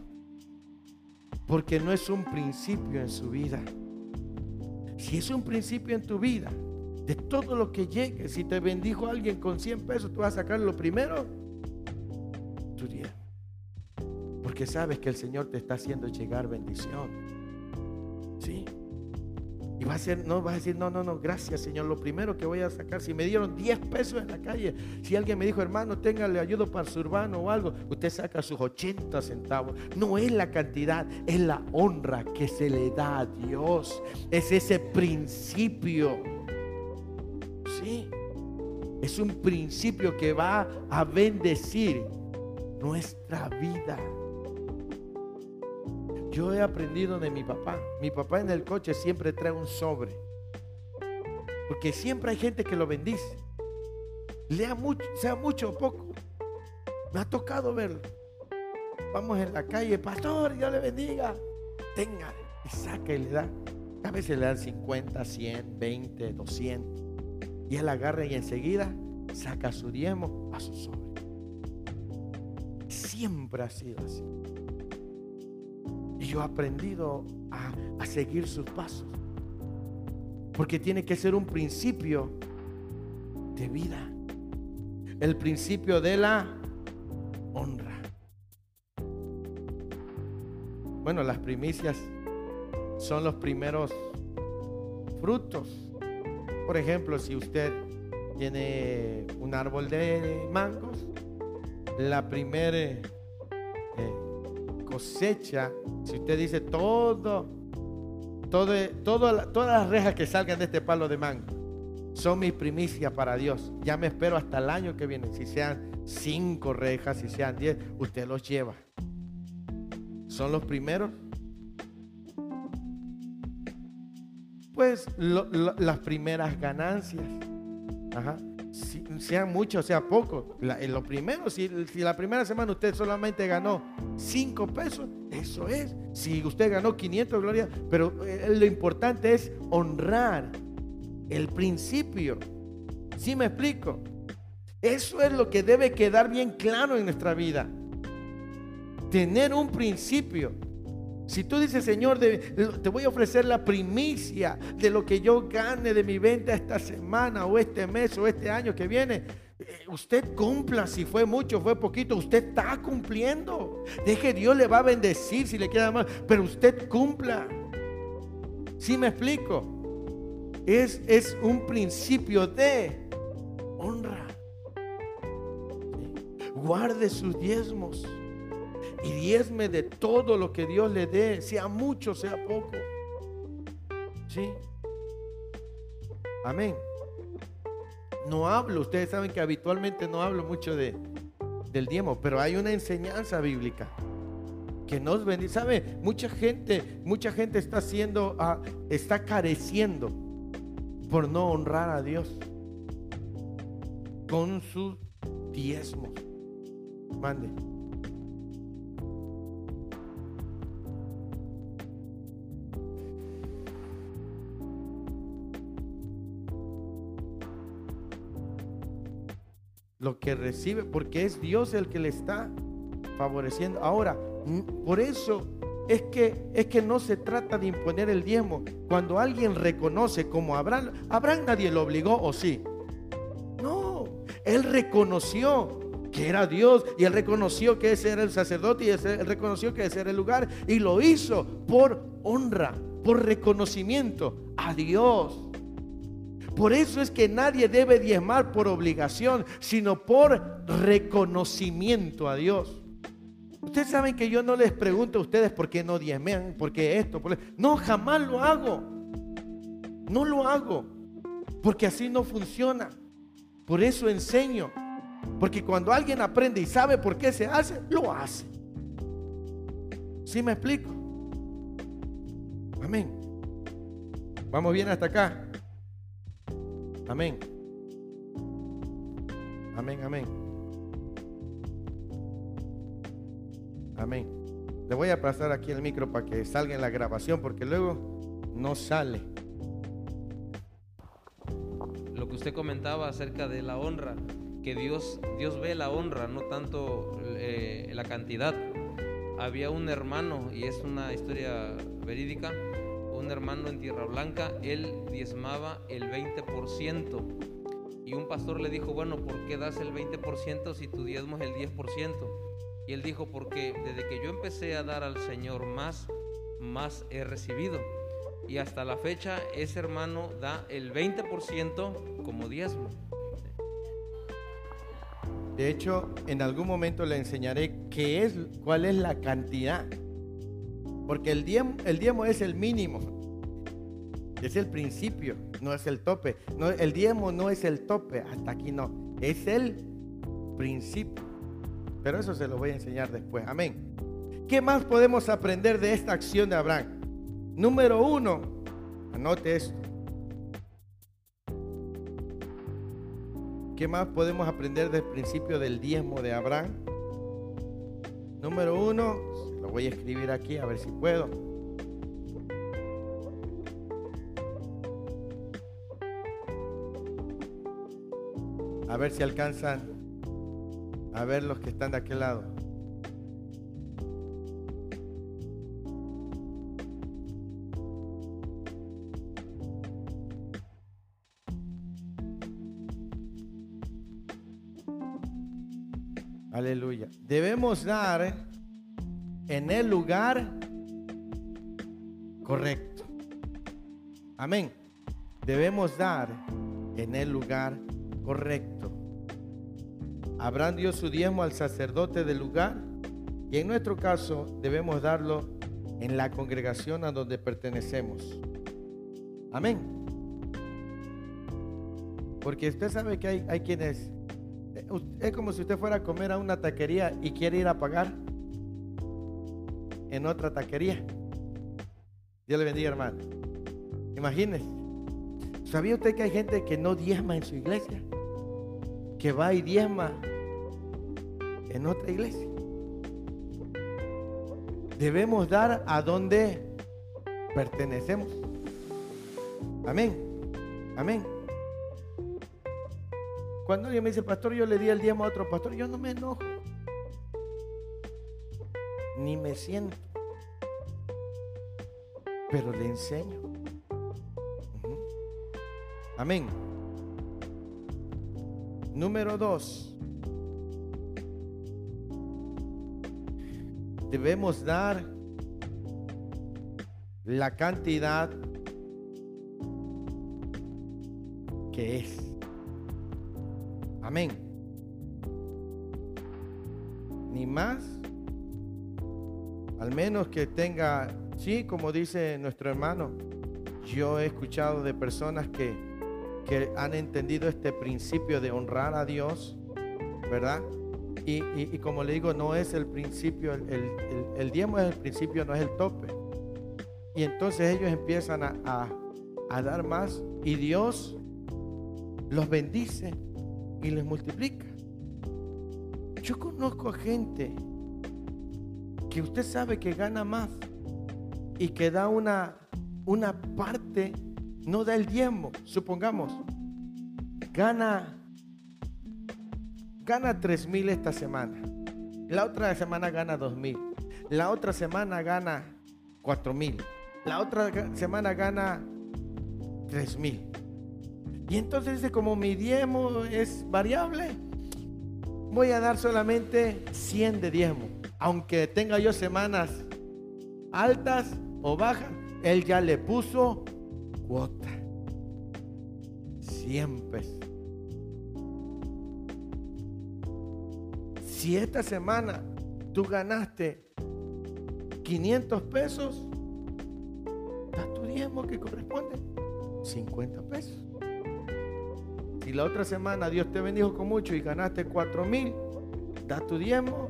Porque no es un principio en su vida. Si es un principio en tu vida, de todo lo que llegue, si te bendijo alguien con 100 pesos, tú vas a sacar lo primero porque sabes que el Señor te está haciendo llegar bendición. No, va a decir, no, no, no, gracias Señor. Lo primero que voy a sacar, si me dieron 10 pesos en la calle, si alguien me dijo, hermano, téngale ayuda para su urbano o algo, usted saca sus 80 centavos. No es la cantidad, es la honra que se le da a Dios. Es ese principio. Sí. Es un principio que va a bendecir nuestra vida. Yo he aprendido de mi papá. Mi papá en el coche siempre trae un sobre. Porque siempre hay gente que lo bendice. Lea mucho, sea mucho o poco. Me ha tocado verlo. Vamos en la calle, pastor, Dios le bendiga. Tenga, y saca y le da. A veces le dan 50, 100, 20, 200. Y él agarra y enseguida saca su diezmo a su sobre. Siempre ha sido así. Y yo he aprendido a, a seguir sus pasos. Porque tiene que ser un principio de vida. El principio de la honra. Bueno, las primicias son los primeros frutos. Por ejemplo, si usted tiene un árbol de mangos, la primera eh, cosecha, si usted dice todo, todo, todas las rejas que salgan de este palo de mango son mi primicia para Dios. Ya me espero hasta el año que viene. Si sean cinco rejas, si sean diez, usted los lleva. Son los primeros. Pues las primeras ganancias. Ajá sea mucho, sea poco. lo primero, si, la primera semana usted solamente ganó 5 pesos, eso es. Si usted ganó 500, gloria, pero eh, lo importante es honrar el principio. ¿Sí me explico? Eso es lo que debe quedar bien claro en nuestra vida. Tener un principio. Si tú dices, Señor, te voy a ofrecer la primicia de lo que yo gane de mi venta esta semana o este mes o este año que viene, eh, usted cumpla, si fue mucho, fue poquito, usted está cumpliendo. Deje Dios le va a bendecir si le queda mal, pero usted cumpla. Si me explico? Es, es un principio de honra. Guarde sus diezmos y diezme de todo lo que Dios le dé, sea mucho, sea poco. ¿Sí? Amén. No hablo, ustedes saben que habitualmente no hablo mucho de, del diezmo, pero hay una enseñanza bíblica que nos bendice. ¿Sabe? Mucha gente, mucha gente está haciendo, ah, está careciendo por no honrar a Dios con sus diezmos. Mande. Lo que recibe, porque es Dios el que le está favoreciendo. Ahora, por eso es que, es que no se trata de imponer el diezmo. Cuando alguien reconoce como Abraham, Abraham nadie lo obligó, ¿o sí? No, él reconoció que era Dios y él reconoció que ese era el sacerdote y él reconoció que ese era el lugar y lo hizo por honra, por reconocimiento a Dios. Por eso es que nadie debe diezmar por obligación, sino por reconocimiento a Dios. Ustedes saben que yo no les pregunto a ustedes por qué no diezmean, por qué esto, por... no, jamás lo hago. No lo hago, porque así no funciona. Por eso enseño, porque cuando alguien aprende y sabe por qué se hace, lo hace. ¿Sí me explico? Amén. Vamos bien hasta acá. Amén. Amén, amén. Amén. Le voy a pasar aquí el micro para que salga en la grabación porque luego no sale. Lo que usted comentaba acerca de la honra, que Dios, Dios ve la honra, no tanto eh, la cantidad. Había un hermano, y es una historia verídica, un hermano en Tierra Blanca, él diezmaba el 20%. Y un pastor le dijo, bueno, ¿por qué das el 20% si tu diezmo es el 10%? Y él dijo, porque desde que yo empecé a dar al Señor más, más he recibido. y hasta la fecha ese hermano da el 20% como diezmo. De hecho, en algún momento le enseñaré qué es, cuál es la cantidad. Porque el diezmo, el diezmo es el mínimo. Es el principio, no es el tope. No, el diezmo no es el tope, hasta aquí no. Es el principio. Pero eso se lo voy a enseñar después. Amén. ¿Qué más podemos aprender de esta acción de Abraham? Número uno, anote esto. ¿Qué más podemos aprender del principio del diezmo de Abraham? Número uno, lo voy a escribir aquí a ver si puedo. A ver si alcanzan a ver los que están de aquel lado. Aleluya. Debemos dar en el lugar correcto. Amén. Debemos dar en el lugar correcto. Abraham dio su diezmo al sacerdote del lugar y en nuestro caso debemos darlo en la congregación a donde pertenecemos. Amén. Porque usted sabe que hay, hay quienes es como si usted fuera a comer a una taquería y quiere ir a pagar en otra taquería. Dios le bendiga, hermano. Imagínese. ¿Sabía usted que hay gente que no diezma en su iglesia? Que va y diezma en otra iglesia. Debemos dar a donde pertenecemos. Amén. Amén. Cuando alguien me dice, pastor, yo le di el diezmo a otro pastor, yo no me enojo. Ni me siento. Pero le enseño. Amén. Número dos. Debemos dar la cantidad que es. Amén. Ni más, al menos que tenga, sí, como dice nuestro hermano, yo he escuchado de personas que, que han entendido este principio de honrar a Dios, ¿verdad? Y, y, como le digo, no es el principio, el, el, el, diezmo es el principio, no es el tope. Y entonces ellos empiezan a, a, dar más y Dios los bendice y les multiplica. Yo conozco a gente que usted sabe que gana más y que da una, una parte, no da el diezmo, supongamos, gana, gana 3 mil esta semana, la otra semana gana 2 mil, la otra semana gana 4 mil, la otra semana gana 3 mil. Y entonces dice, como mi diezmo es variable, voy a dar solamente 100 de diezmo. Aunque tenga yo semanas altas o bajas, él ya le puso cuota. 100 pesos. Si esta semana tú ganaste 500 pesos, da tu diezmo que corresponde 50 pesos. Si la otra semana Dios te bendijo con mucho y ganaste 4 mil, da tu diezmo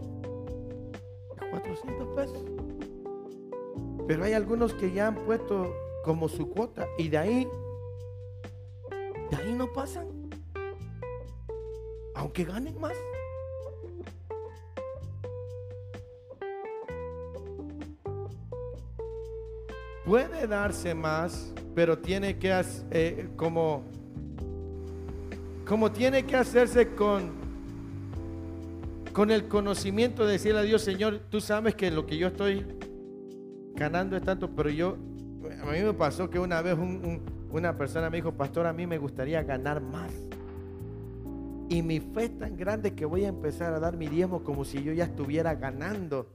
400 pesos. Pero hay algunos que ya han puesto como su cuota y de ahí, de ahí no pasan. Aunque ganen más. Puede darse más, pero tiene que, eh, como como tiene que hacerse con, con el conocimiento de decirle a Dios, Señor, tú sabes que lo que yo estoy ganando es tanto, pero yo, a mí me pasó que una vez una persona me dijo, pastor, a mí me gustaría ganar más. Y mi fe es tan grande que voy a empezar a dar mi diezmo como si yo ya estuviera ganando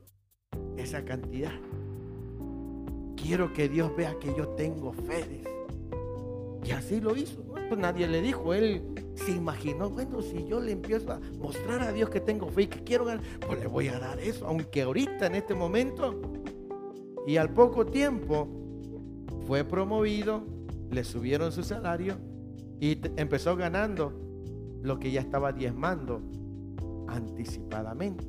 esa cantidad. quiero que Dios vea que yo tengo fe. Y así lo hizo. Pues nadie le dijo, él se imaginó, bueno, si yo le empiezo a mostrar a Dios que tengo fe y que quiero ganar, pues le voy a dar eso, aunque ahorita en este momento. Y al poco tiempo fue promovido, le subieron su salario y empezó ganando lo que ya estaba diezmando anticipadamente.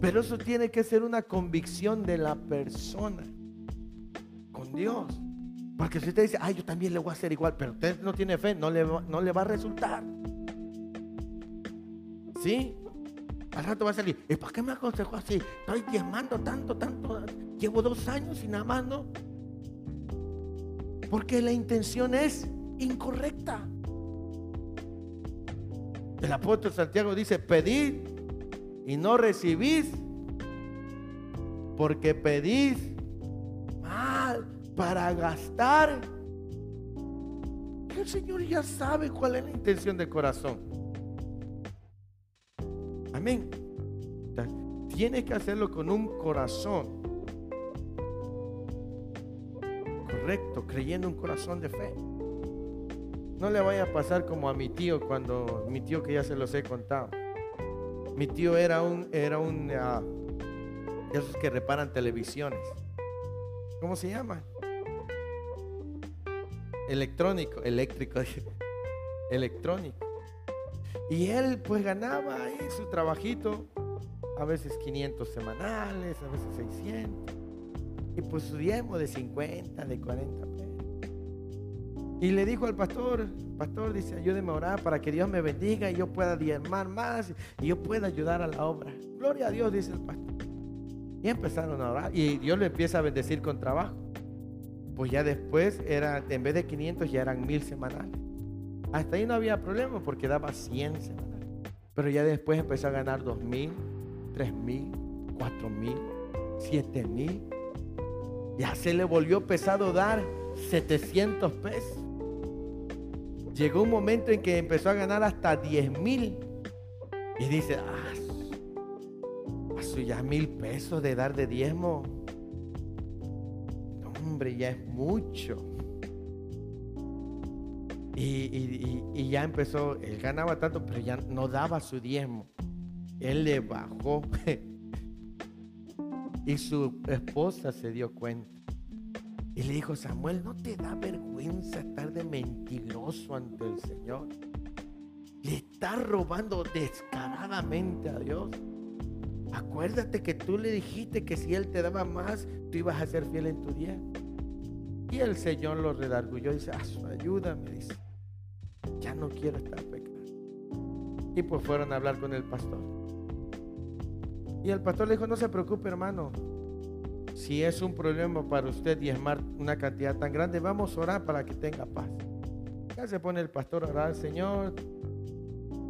Pero eso tiene que ser una convicción de la persona con Dios. Porque si usted dice, ay, yo también le voy a hacer igual, pero usted no tiene fe, no le, no le va a resultar. ¿Sí? Al rato va a salir, ¿y para qué me aconsejó así? Estoy diezmando tanto, tanto. Llevo dos años y nada más no. Porque la intención es incorrecta. El apóstol Santiago dice, pedid y no recibís, porque pedís mal para gastar. El Señor ya sabe cuál es la intención del corazón. Amén. Tiene que hacerlo con un corazón creyendo un corazón de fe. No le vaya a pasar como a mi tío cuando mi tío que ya se los he contado. Mi tío era un era un uh, esos que reparan televisiones. ¿Cómo se llama? Electrónico, eléctrico, electrónico. Y él pues ganaba ahí su trabajito, a veces 500 semanales, a veces 600. Y pues su diezmo de 50, de 40 y le dijo al pastor, pastor dice, ayúdeme a orar para que Dios me bendiga y yo pueda diezmar más y yo pueda ayudar a la obra. Gloria a Dios, dice el pastor. Y empezaron a orar y Dios le empieza a bendecir con trabajo. Pues ya después era, en vez de 500 ya eran mil semanales. Hasta ahí no había problema porque daba 100 semanales. Pero ya después empezó a ganar 2 mil, 3 mil, 4 mil, 7 mil. Ya se le volvió pesado dar 700 pesos. Llegó un momento en que empezó a ganar hasta 10 mil. Y dice, ah, a ya mil pesos de dar de diezmo. hombre, ya es mucho. Y, ya empezó, él ganaba tanto, pero ya no daba su diezmo. Él le bajó. y su esposa se dio cuenta. Y le dijo, Samuel, ¿no te da vergüenza estar de mentiroso ante el Señor? Le estás robando descaradamente a Dios. Acuérdate que tú le dijiste que si Él te daba más, tú ibas a ser fiel en tu día. Y el Señor lo redargulló y dice, a su ayuda, me dice, ya no quiero estar pecando. Y pues fueron a hablar con el pastor. Y el pastor le dijo, no se preocupe hermano, si es un problema para usted diezmar una cantidad tan grande, vamos a orar para que tenga paz. Ya se pone el pastor a orar, Señor,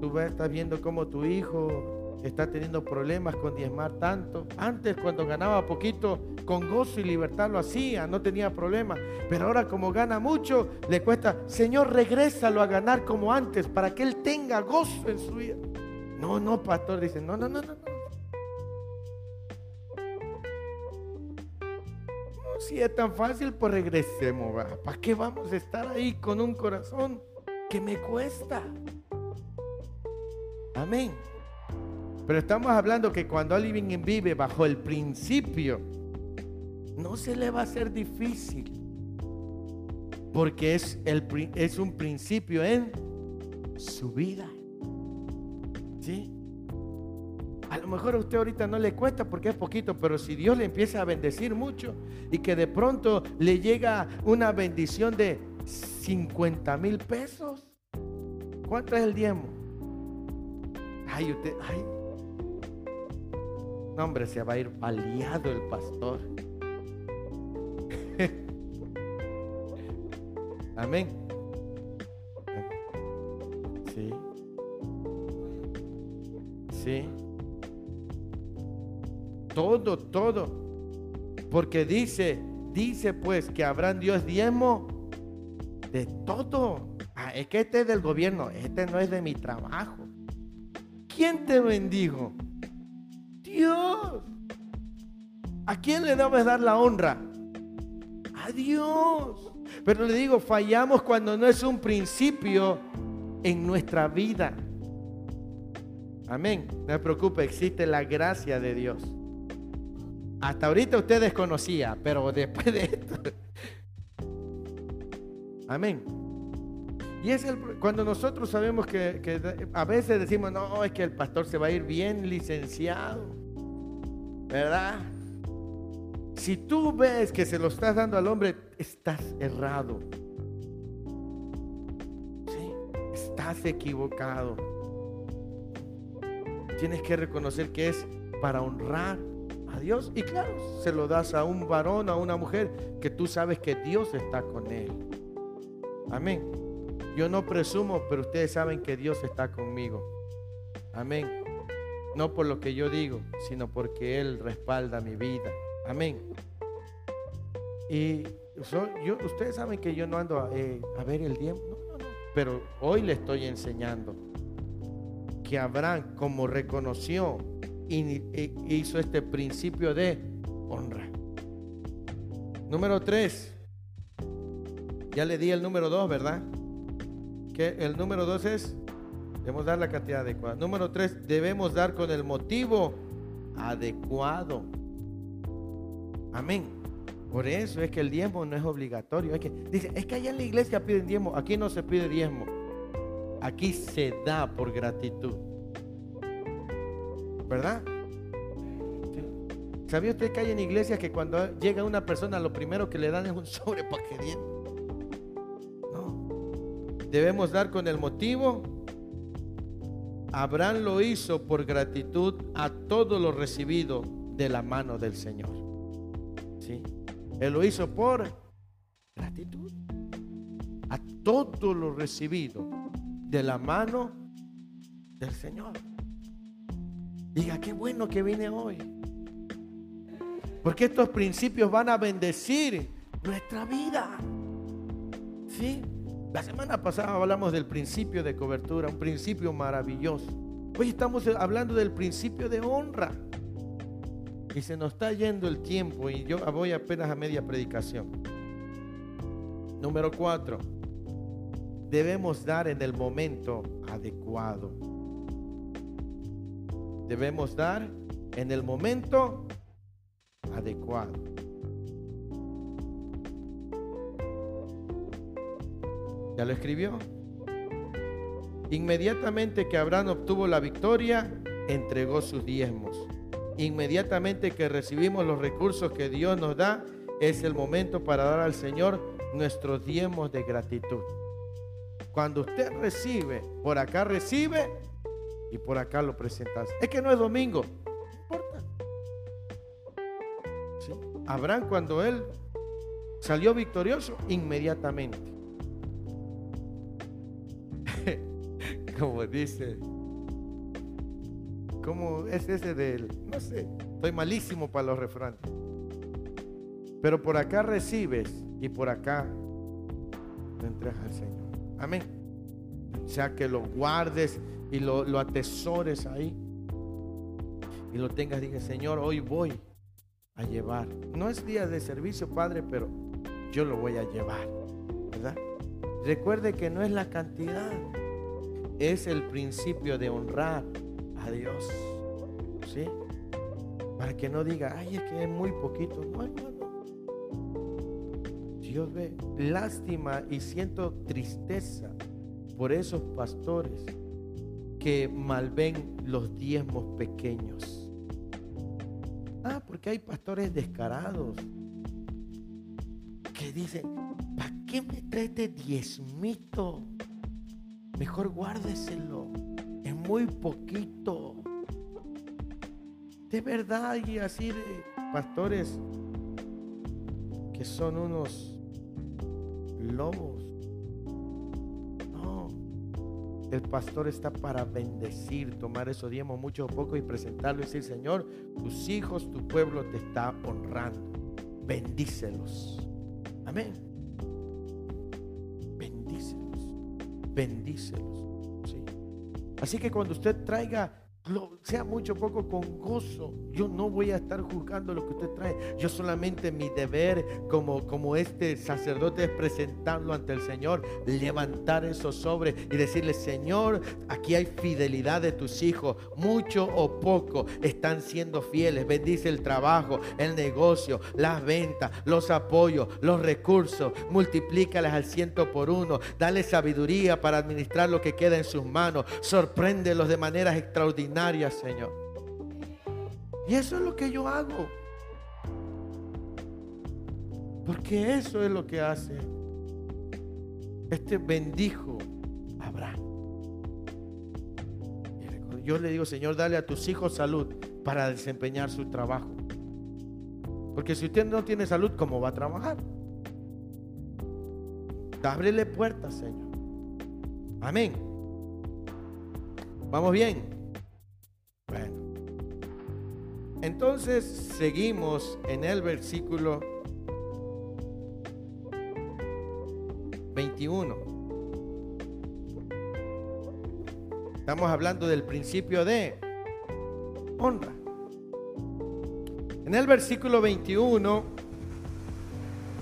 tú estás viendo cómo tu hijo está teniendo problemas con diezmar tanto. Antes cuando ganaba poquito, con gozo y libertad lo hacía, no tenía problema. Pero ahora como gana mucho, le cuesta, Señor, regrésalo a ganar como antes para que él tenga gozo en su vida. No, no, pastor, dice, no, no, no, no. Si es tan fácil, pues regresemos. ¿Para qué vamos a estar ahí con un corazón que me cuesta? Amén. Pero estamos hablando que cuando alguien vive bajo el principio, no se le va a hacer difícil. Porque es, es un principio en su vida. ¿Sí? A lo mejor a usted ahorita no le cuesta porque es poquito, pero si Dios le empieza a bendecir mucho y que de pronto le llega una bendición de 50 mil pesos, ¿cuánto es el diezmo? Ay, usted, ay. No, hombre, se va a ir baleado el pastor. Amén. Sí. Sí. Todo, todo. Porque dice, dice pues que habrán Dios diezmo de todo. Ah, es que este es del gobierno, este no es de mi trabajo. ¿Quién te bendijo? Dios. ¿A quién le debes dar la honra? a Dios. Pero le digo, fallamos cuando no es un principio en nuestra vida. Amén. No se preocupe, existe la gracia de Dios. Hasta ahorita usted desconocía, pero después de esto. Amén. Y es el, cuando nosotros sabemos que, a veces decimos, no, es que el pastor se va a ir bien licenciado, ¿verdad? Si tú ves que se lo estás dando al hombre, estás errado. Estás equivocado. Tienes que reconocer que es para honrar a Dios. Y claro, se lo das a un varón, a una mujer, que tú sabes que Dios está con él. Amén. Yo no presumo, pero ustedes saben que Dios está conmigo. Amén. No por lo que yo digo, sino porque Él respalda mi vida. Amén. Y yo, ustedes saben que yo no ando eh, a, ver el tiempo, no, no, no. Pero hoy le estoy enseñando que Abraham, como reconoció, hizo este principio de honra. Número tres. Ya le di el número dos, ¿verdad? Que el número dos es, debemos dar la cantidad adecuada. Número tres, debemos dar con el motivo adecuado. Amén. Por eso es que el diezmo no es obligatorio. Es que, dice, es que allá en la iglesia piden diezmo. Aquí no se pide diezmo. Aquí se da por gratitud. ¿Verdad? ¿Sabía usted que hay en iglesias que cuando llega una persona lo primero que le dan es un sobre para que No. Debemos dar con el motivo. Abraham lo hizo por gratitud a todo lo recibido de la mano del Señor. Él lo hizo por gratitud. A todo lo recibido de la mano del Señor. Diga, qué bueno que vine hoy. Porque estos principios van a bendecir nuestra vida. ¿Sí? La semana pasada hablamos del principio de cobertura, un principio maravilloso. Hoy estamos hablando del principio de honra. Y se nos está yendo el tiempo y yo voy apenas a media predicación. Número cuatro, debemos dar en el momento adecuado. Debemos dar en el momento adecuado. ¿Ya lo escribió? Inmediatamente que Abraham obtuvo la victoria, entregó sus diezmos inmediatamente que recibimos los recursos que Dios nos da, es el momento para dar al Señor nuestros diezmos de gratitud. Cuando usted recibe, por acá recibe y por acá lo presentas. Es que no es domingo, no importa. Abraham cuando él salió victorioso, inmediatamente. Como dice ¿Cómo es ese del? No sé, estoy malísimo para los refranes. Pero por acá recibes y por acá lo entregas al Señor. Amén. O sea, que lo guardes y lo, lo atesores ahí. Y lo tengas, dije, Señor, hoy voy a llevar. No es día de servicio, Padre, pero yo lo voy a llevar. ¿Verdad? Recuerde que no es la cantidad, es el principio de honrar a Dios. ¿Sí? Para que no diga, ay, es que es muy poquito. No, hermano. Dios ve lástima y siento tristeza por esos pastores que malven los diezmos pequeños. Ah, porque hay pastores descarados que dicen, ¿para qué me trae este diezmito? Mejor guárdeselo muy poquito. De verdad y así de pastores que son unos lobos. El pastor está para bendecir, tomar esos diezmos mucho o poco y presentarlo y decir, Señor, tus hijos, tu pueblo te está honrando. Bendícelos. Amén. Bendícelos. Bendícelos. Así que cuando usted traiga sea mucho poco con gozo. Yo no voy a estar juzgando lo que usted trae. Yo solamente mi deber como, como este sacerdote es presentarlo ante el Señor, levantar esos sobres y decirle, Señor, aquí hay fidelidad de tus hijos, mucho o poco están siendo fieles. Bendice el trabajo, el negocio, las ventas, los apoyos, los recursos. Multiplícalas al ciento por uno. Dale sabiduría para administrar lo que queda en sus manos. Sorpréndelos de maneras extraordinarias Señor. Y eso es lo que yo hago. Porque eso es lo que hace este bendijo Abraham. Yo le digo, Señor, dale a tus hijos salud para desempeñar su trabajo. Porque si usted no tiene salud, ¿cómo va a trabajar? Ábrele puertas, Señor. Amén. Vamos bien. Entonces seguimos en el versículo 21. Estamos hablando del principio de honra. En el versículo 21,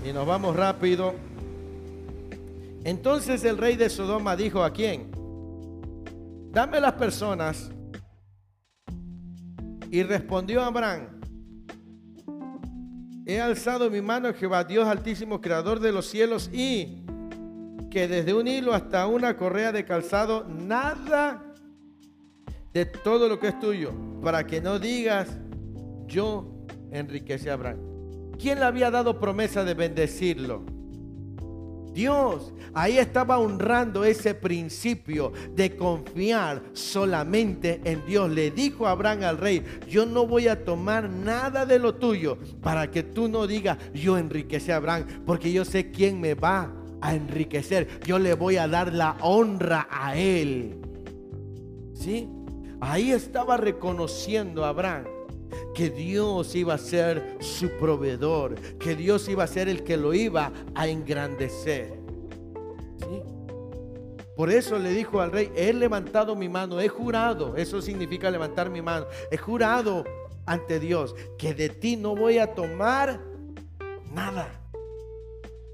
y nos vamos rápido, entonces el rey de Sodoma dijo a quién, dame las personas y respondió Abraham, he alzado mi mano a Jehová, Dios altísimo, creador de los cielos, y que desde un hilo hasta una correa de calzado, nada de todo lo que es tuyo, para que no digas, yo enriquecí a Abraham. ¿Quién le había dado promesa de bendecirlo? Dios. Ahí estaba honrando ese principio de confiar solamente en Dios. Le dijo Abraham al rey, yo no voy a tomar nada de lo tuyo para que tú no digas, yo enriquecí a Abraham, porque yo sé quién me va a enriquecer. Yo le voy a dar la honra a él. ¿Sí? Ahí estaba reconociendo Abraham que Dios iba a ser su proveedor, que Dios iba a ser el que lo iba a engrandecer. Por eso le dijo al rey, he levantado mi mano, he jurado, eso significa levantar mi mano, he jurado ante Dios que de ti no voy a tomar nada,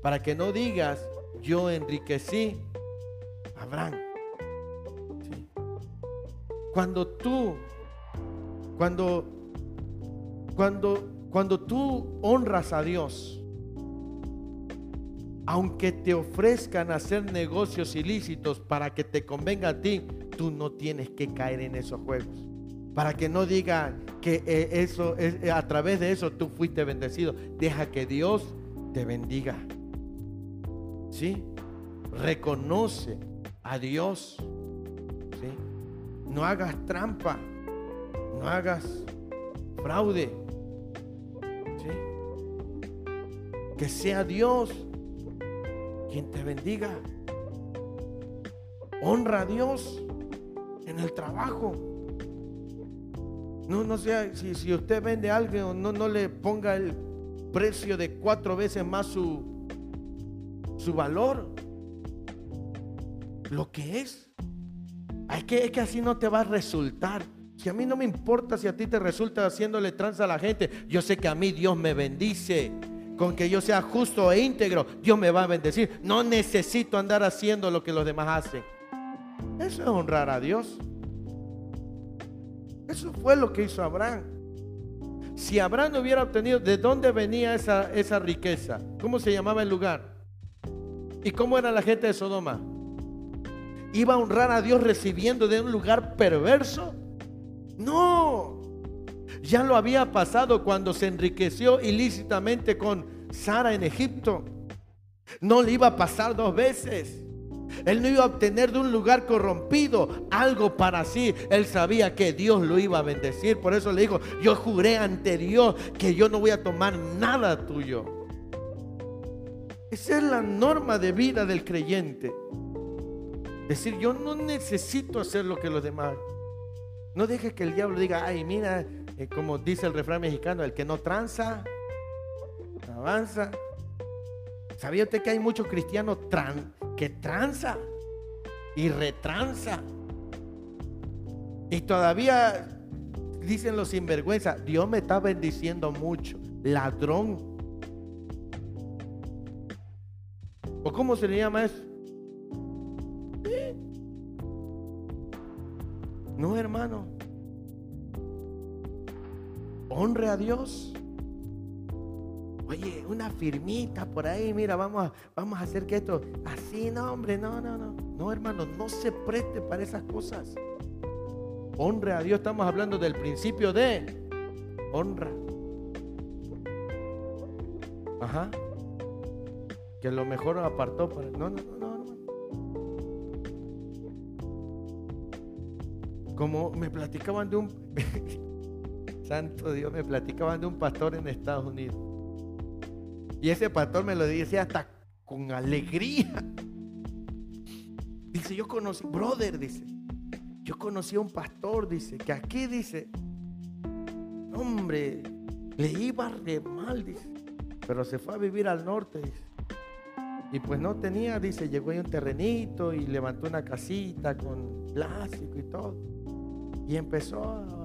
para que no digas, yo enriquecí a Abraham. Cuando tú, cuando cuando, cuando tú honras a Dios, aunque te ofrezcan hacer negocios ilícitos para que te convenga a ti, tú no tienes que caer en esos juegos. Para que no digan que eh, eso es, eh, a través de eso tú fuiste bendecido. Deja que Dios te bendiga. ¿Sí? Reconoce a Dios. ¿Sí? No hagas trampa. No hagas fraude. Que sea Dios quien te bendiga. Honra a Dios en el trabajo. No, no sea, si, si usted vende algo, no, no le ponga el precio de cuatro veces más su, su valor. Lo que es. Es que, es que así no te va a resultar. Si a mí no me importa si a ti te resulta haciéndole tranza a la gente, yo sé que a mí Dios me bendice con que yo sea justo e íntegro, Dios me va a bendecir. No necesito andar haciendo lo que los demás hacen. Eso es honrar a Dios. Eso fue lo que hizo Abraham. Si Abraham no hubiera obtenido, ¿de dónde venía esa, esa riqueza? ¿Cómo se llamaba el lugar? ¿Y cómo era la gente de Sodoma? ¿Iba a honrar a Dios recibiendo de un lugar perverso? No. Ya lo había pasado cuando se enriqueció ilícitamente con Sara en Egipto. No le iba a pasar dos veces. Él no iba a obtener de un lugar corrompido algo para sí. Él sabía que Dios lo iba a bendecir. Por eso le dijo, yo juré ante Dios que yo no voy a tomar nada tuyo. Esa es la norma de vida del creyente. Decir, yo no necesito hacer lo que los demás. No dejes que el diablo diga, ay, mira, eh, como dice el refrán mexicano, el que no tranza, avanza. ¿Sabía usted que hay muchos cristianos que tranza y retranza? Y todavía dicen los sinvergüenza, Dios me está bendiciendo mucho. Ladrón. ¿O cómo se le llama eso? No, hermano. Honre a Dios. Oye, una firmita por ahí, mira, vamos a, vamos a hacer que esto, así, no, hombre, no, no, no. No, hermano, no se preste para esas cosas. Honre a Dios, estamos hablando del principio de honra. Ajá. Que lo mejor apartó para. No, no, no, no, no. Como me platicaban de un. Santo Dios, me platicaban de un pastor en Estados Unidos. Y ese pastor me lo decía hasta con alegría. Dice, yo conocí, brother, dice, yo conocí a un pastor, dice, que aquí dice, hombre, le iba re mal, dice, pero se fue a vivir al norte, dice. Y pues no tenía, dice, llegó ahí un terrenito y levantó una casita con plástico y todo. Y empezó a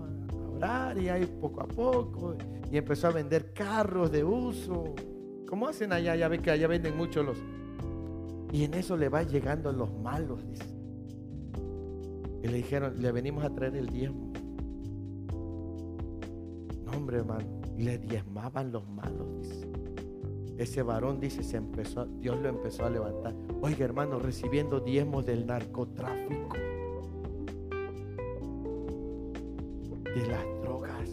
y ahí poco a poco. Y empezó a vender carros de uso. ¿Cómo hacen allá? Ya ve que allá venden mucho los. Y en eso le va llegando los malos. Y le dijeron, le venimos a traer el diezmo. No, hombre, hermano. Y le diezmaban los malos. Ese varón, dice, se empezó, Dios lo empezó a levantar. Oiga, hermano, recibiendo diezmos del narcotráfico. De las drogas.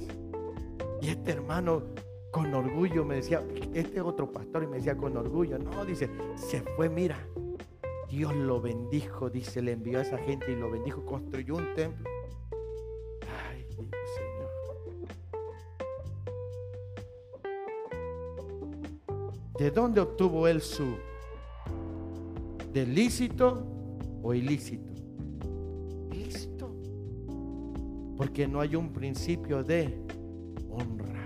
Y este hermano con orgullo me decía, este otro pastor y me decía con orgullo, no, dice, se fue, mira, Dios lo bendijo, dice, le envió a esa gente y lo bendijo, construyó un templo. Ay, Dios, Señor. ¿De dónde obtuvo él su? ¿De lícito o ilícito? Ilícito. Porque no hay un principio de honra.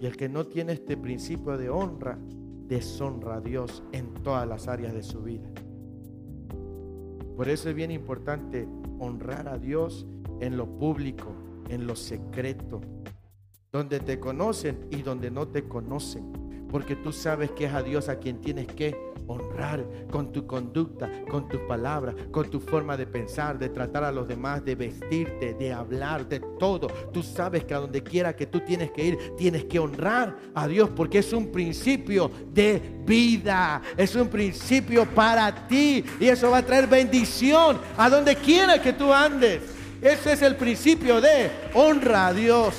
Y el que no tiene este principio de honra, deshonra a Dios en todas las áreas de su vida. Por eso es bien importante honrar a Dios en lo público, en lo secreto, donde te conocen y donde no te conocen. Porque tú sabes que es a Dios a quien tienes que honrar con tu conducta, con tus palabras, con tu forma de pensar, de tratar a los demás, de vestirte, de hablar, de todo. Tú sabes que a donde quiera que tú tienes que ir, tienes que honrar a Dios porque es un principio de vida, es un principio para ti y eso va a traer bendición a donde quiera que tú andes. Ese es el principio de honra a Dios.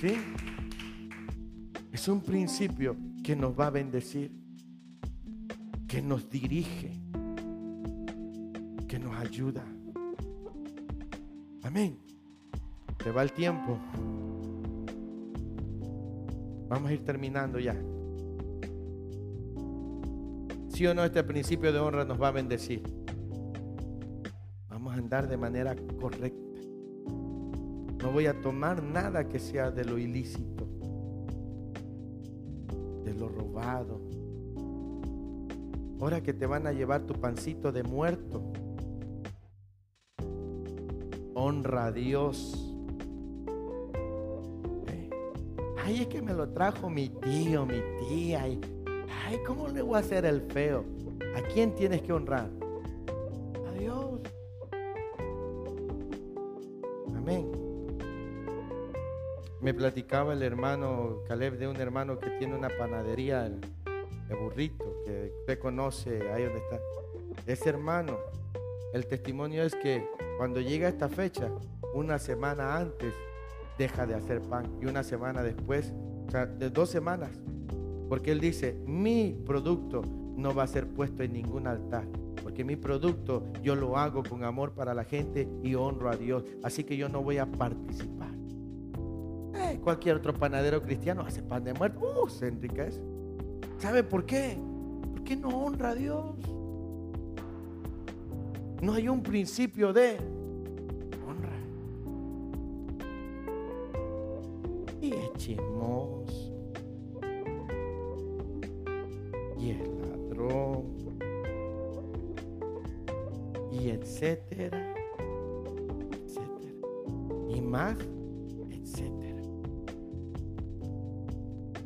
¿Sí? Es un principio que nos va a bendecir, que nos dirige, que nos ayuda. Amén. Se va el tiempo. Vamos a ir terminando ya. Si o no, este principio de honra nos va a bendecir. Vamos a andar de manera correcta. No voy a tomar nada que sea de lo ilícito lo robado. Ahora que te van a llevar tu pancito de muerto. Honra a Dios. ¿Eh? Ay, es que me lo trajo mi tío, mi tía. Ay, ¿cómo le voy a hacer el feo? ¿A quién tienes que honrar? A Dios. Amén. Me platicaba el hermano Caleb de un hermano que tiene una panadería de burrito, que usted conoce ahí donde está. Ese hermano, el testimonio es que cuando llega esta fecha, una semana antes, deja de hacer pan y una semana después, o sea, de dos semanas, porque él dice, mi producto no va a ser puesto en ningún altar, porque mi producto yo lo hago con amor para la gente y honro a Dios, así que yo no voy a participar cualquier otro panadero cristiano hace pan de muerto. Uh, se enriquece. ¿Sabe por qué? Porque no honra a Dios. No hay un principio de honra. Y es chismoso. Y es ladrón. Y etcétera.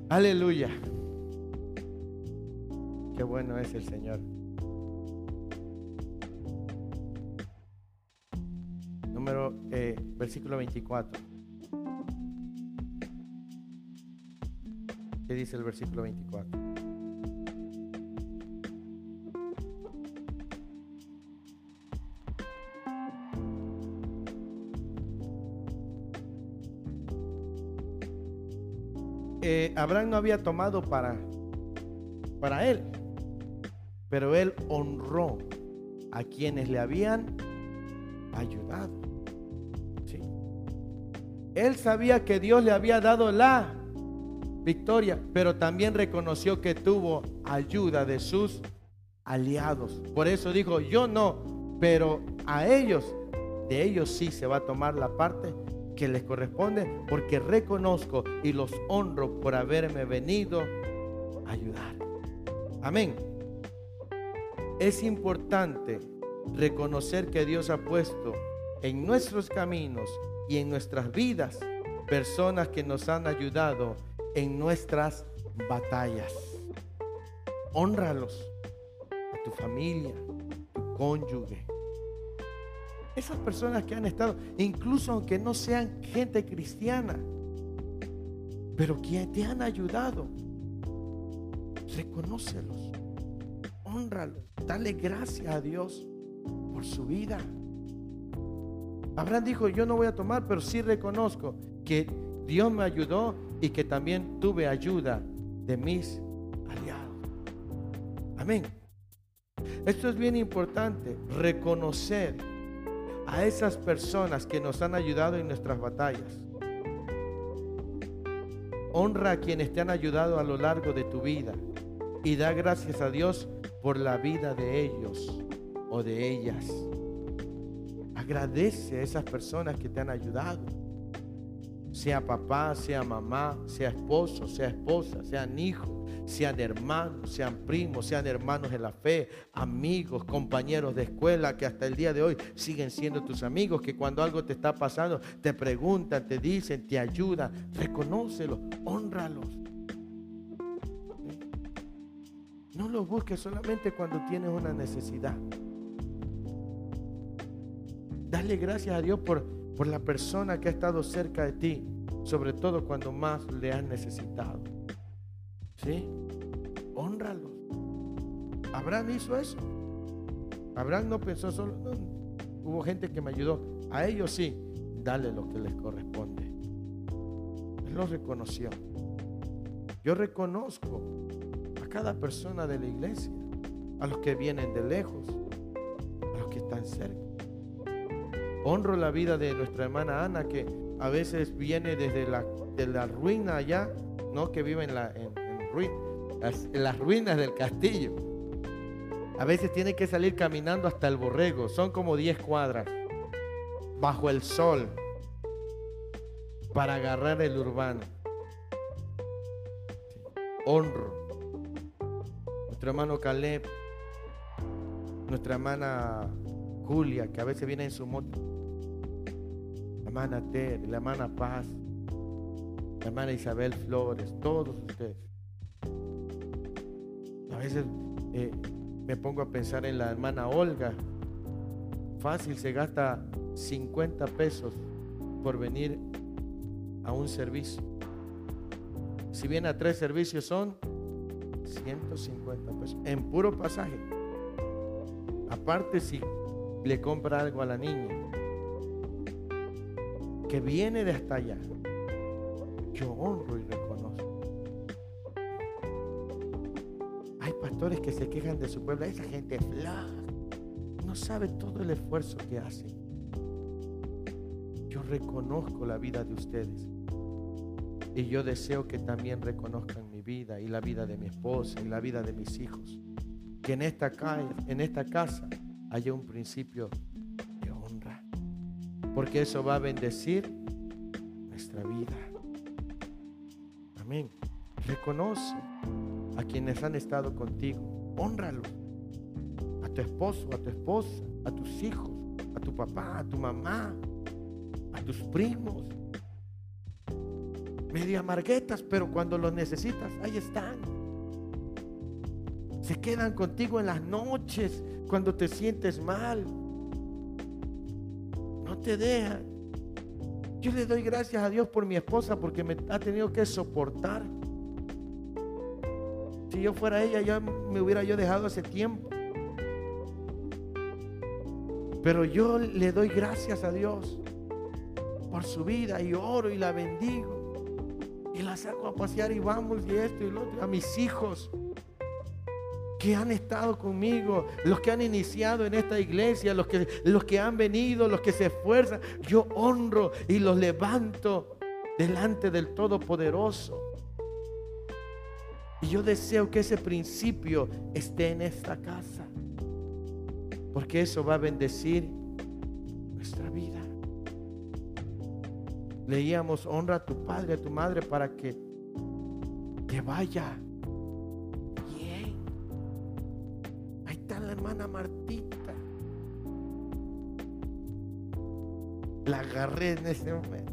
Aleluya. Qué bueno es el Señor. Número, eh, versículo 24. ¿Qué dice el versículo 24? Abraham no había tomado para, para él, pero él honró a quienes le habían ayudado. ¿sí? Él sabía que Dios le había dado la victoria, pero también reconoció que tuvo ayuda de sus aliados. Por eso dijo, yo no, pero a ellos, de ellos sí se va a tomar la parte que les corresponde, porque reconozco y los honro por haberme venido a ayudar. Amén. Es importante reconocer que Dios ha puesto en nuestros caminos y en nuestras vidas personas que nos han ayudado en nuestras batallas. Honralos a tu familia, tu cónyuge. Esas personas que han estado, incluso aunque no sean gente cristiana, pero que te han ayudado, reconócelos, honralos, dale gracias a Dios por su vida. Abraham dijo, yo no voy a tomar, pero sí reconozco que Dios me ayudó y que también tuve ayuda de mis aliados. Amén. Esto es bien importante, reconocer a esas personas que nos han ayudado en nuestras batallas. Honra a quienes te han ayudado a lo largo de tu vida y da gracias a Dios por la vida de ellos o de ellas. Agradece a esas personas que te han ayudado sea papá, sea mamá, sea esposo, sea esposa, sean hijos, sean hermanos, sean primos, sean hermanos en la fe, amigos, compañeros de escuela que hasta el día de hoy siguen siendo tus amigos, que cuando algo te está pasando te preguntan, te dicen, te ayudan, reconócelos, honralos. No los busques solamente cuando tienes una necesidad. Dale gracias a Dios por por la persona que ha estado cerca de ti, sobre todo cuando más le has necesitado. ¿Sí? Honralo. Abraham hizo eso. Abraham no pensó solo, hubo gente que me ayudó. A ellos sí, dale lo que les corresponde. Él lo reconoció. Yo reconozco a cada persona de la iglesia, a los que vienen de lejos, a los que están cerca. Honro la vida de nuestra hermana Ana, que a veces viene desde la, de la ruina allá, ¿no? Que vive en, la, en, las, ruinas del castillo. A veces tiene que salir caminando hasta el borrego. Son como 10 cuadras. Bajo el sol. Para agarrar el urbano. Honro. Nuestro hermano Caleb. Nuestra hermana Julia, que a veces viene en su moto hermana Ted, la hermana Paz, la hermana Isabel Flores, todos ustedes. A veces eh, me pongo a pensar en la hermana Olga. Fácil, se gasta 50 pesos por venir a un servicio. Si viene a tres servicios son 150 pesos en puro pasaje. Aparte si le compra algo a la niña que viene de hasta allá, yo honro y reconozco. Hay pastores que se quejan de su pueblo, esa gente es no sabe todo el esfuerzo que hace. Yo reconozco la vida de ustedes y yo deseo que también reconozcan mi vida y la vida de mi esposa y la vida de mis hijos. Que en esta, en esta casa haya un principio porque eso va a bendecir nuestra vida. Amén. Reconoce a quienes han estado contigo. Honralo. A tu esposo, a tu esposa, a tus hijos, a tu papá, a tu mamá, a tus primos. Media marguetas, pero cuando los necesitas, ahí están. Se quedan contigo en las noches cuando te sientes mal. Te dejan. Yo le doy gracias a Dios por mi esposa porque me ha tenido que soportar. Si yo fuera ella, ya me hubiera yo dejado hace tiempo. Pero yo le doy gracias a Dios por su vida y oro y la bendigo. Y la saco a pasear y vamos y esto y lo otro. A mis hijos que han estado conmigo, los que han iniciado en esta iglesia, los que, los que han venido, los que se esfuerzan, yo honro y los levanto delante del Todopoderoso. Y yo deseo que ese principio esté en esta casa, porque eso va a bendecir nuestra vida. Leíamos, honra a tu padre, a tu madre, para que te vaya hermana Martita. La agarré en ese momento.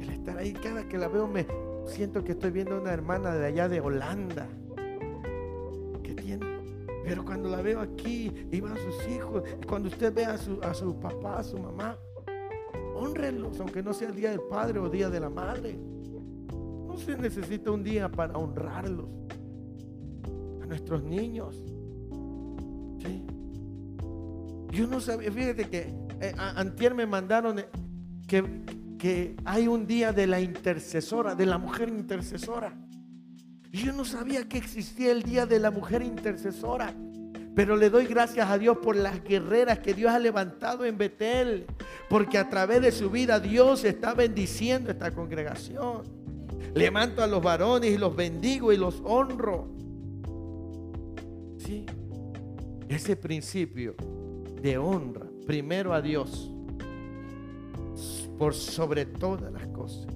El estar ahí, cada que la veo me siento que estoy viendo una hermana de allá de Holanda. Que tiene. Pero cuando la veo aquí y va a sus hijos, cuando usted ve a su, a su papá, a su mamá, honrenlos, aunque no sea el día del padre o día de la madre. No se necesita un día para honrarlos nuestros niños. Yo no sabía, fíjate que eh, antier me mandaron eh, que, que hay un día de la intercesora, de la mujer intercesora. Yo no sabía que existía el día de la mujer intercesora. Pero le doy gracias a Dios por las guerreras que Dios ha levantado en Betel. Porque a través de su vida Dios está bendiciendo esta congregación. Levanto a los varones y los bendigo y los honro. Ese principio de honra, primero a Dios, por sobre todas las cosas.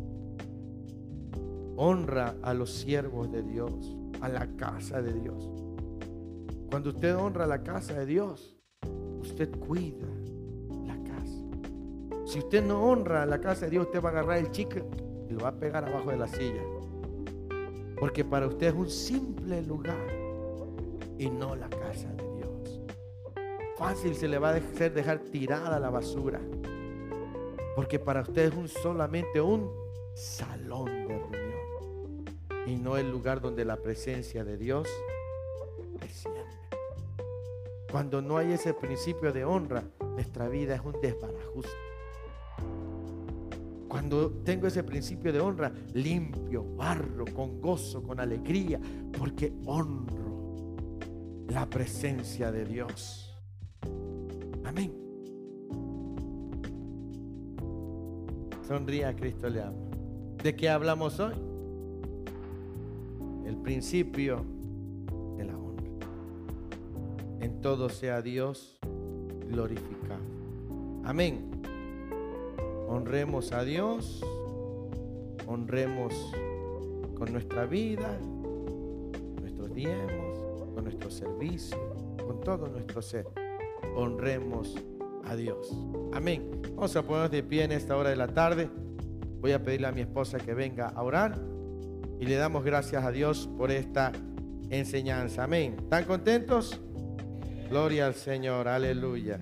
Honra a los siervos de Dios, a la casa de Dios. Cuando usted honra la casa de Dios, usted cuida la casa. Si usted no honra la casa de Dios, usted va a agarrar el chicle y lo va a pegar abajo de la silla. Porque para usted es un simple lugar y no la casa de Dios. Fácil se le va a hacer dejar tirada la basura. Porque para usted es un, solamente un salón de reunión. Y no el lugar donde la presencia de Dios desciende. Cuando no hay ese principio de honra, nuestra vida es un desbarajuste. Cuando tengo ese principio de honra, limpio, barro, con gozo, con alegría, porque honro la presencia de Dios. Amén. Sonría, Cristo le ama. ¿De qué hablamos hoy? El principio de la honra. En todo sea Dios glorificado. Amén. Honremos a Dios, honremos con nuestra vida, nuestros diezmos con nuestro servicio, con todo nuestro ser. Honremos a Dios. Amén. Vamos a ponernos de pie en esta hora de la tarde. Voy a pedirle a mi esposa que venga a orar y le damos gracias a Dios por esta enseñanza. Amén. ¿Están contentos? Gloria al Señor. Aleluya.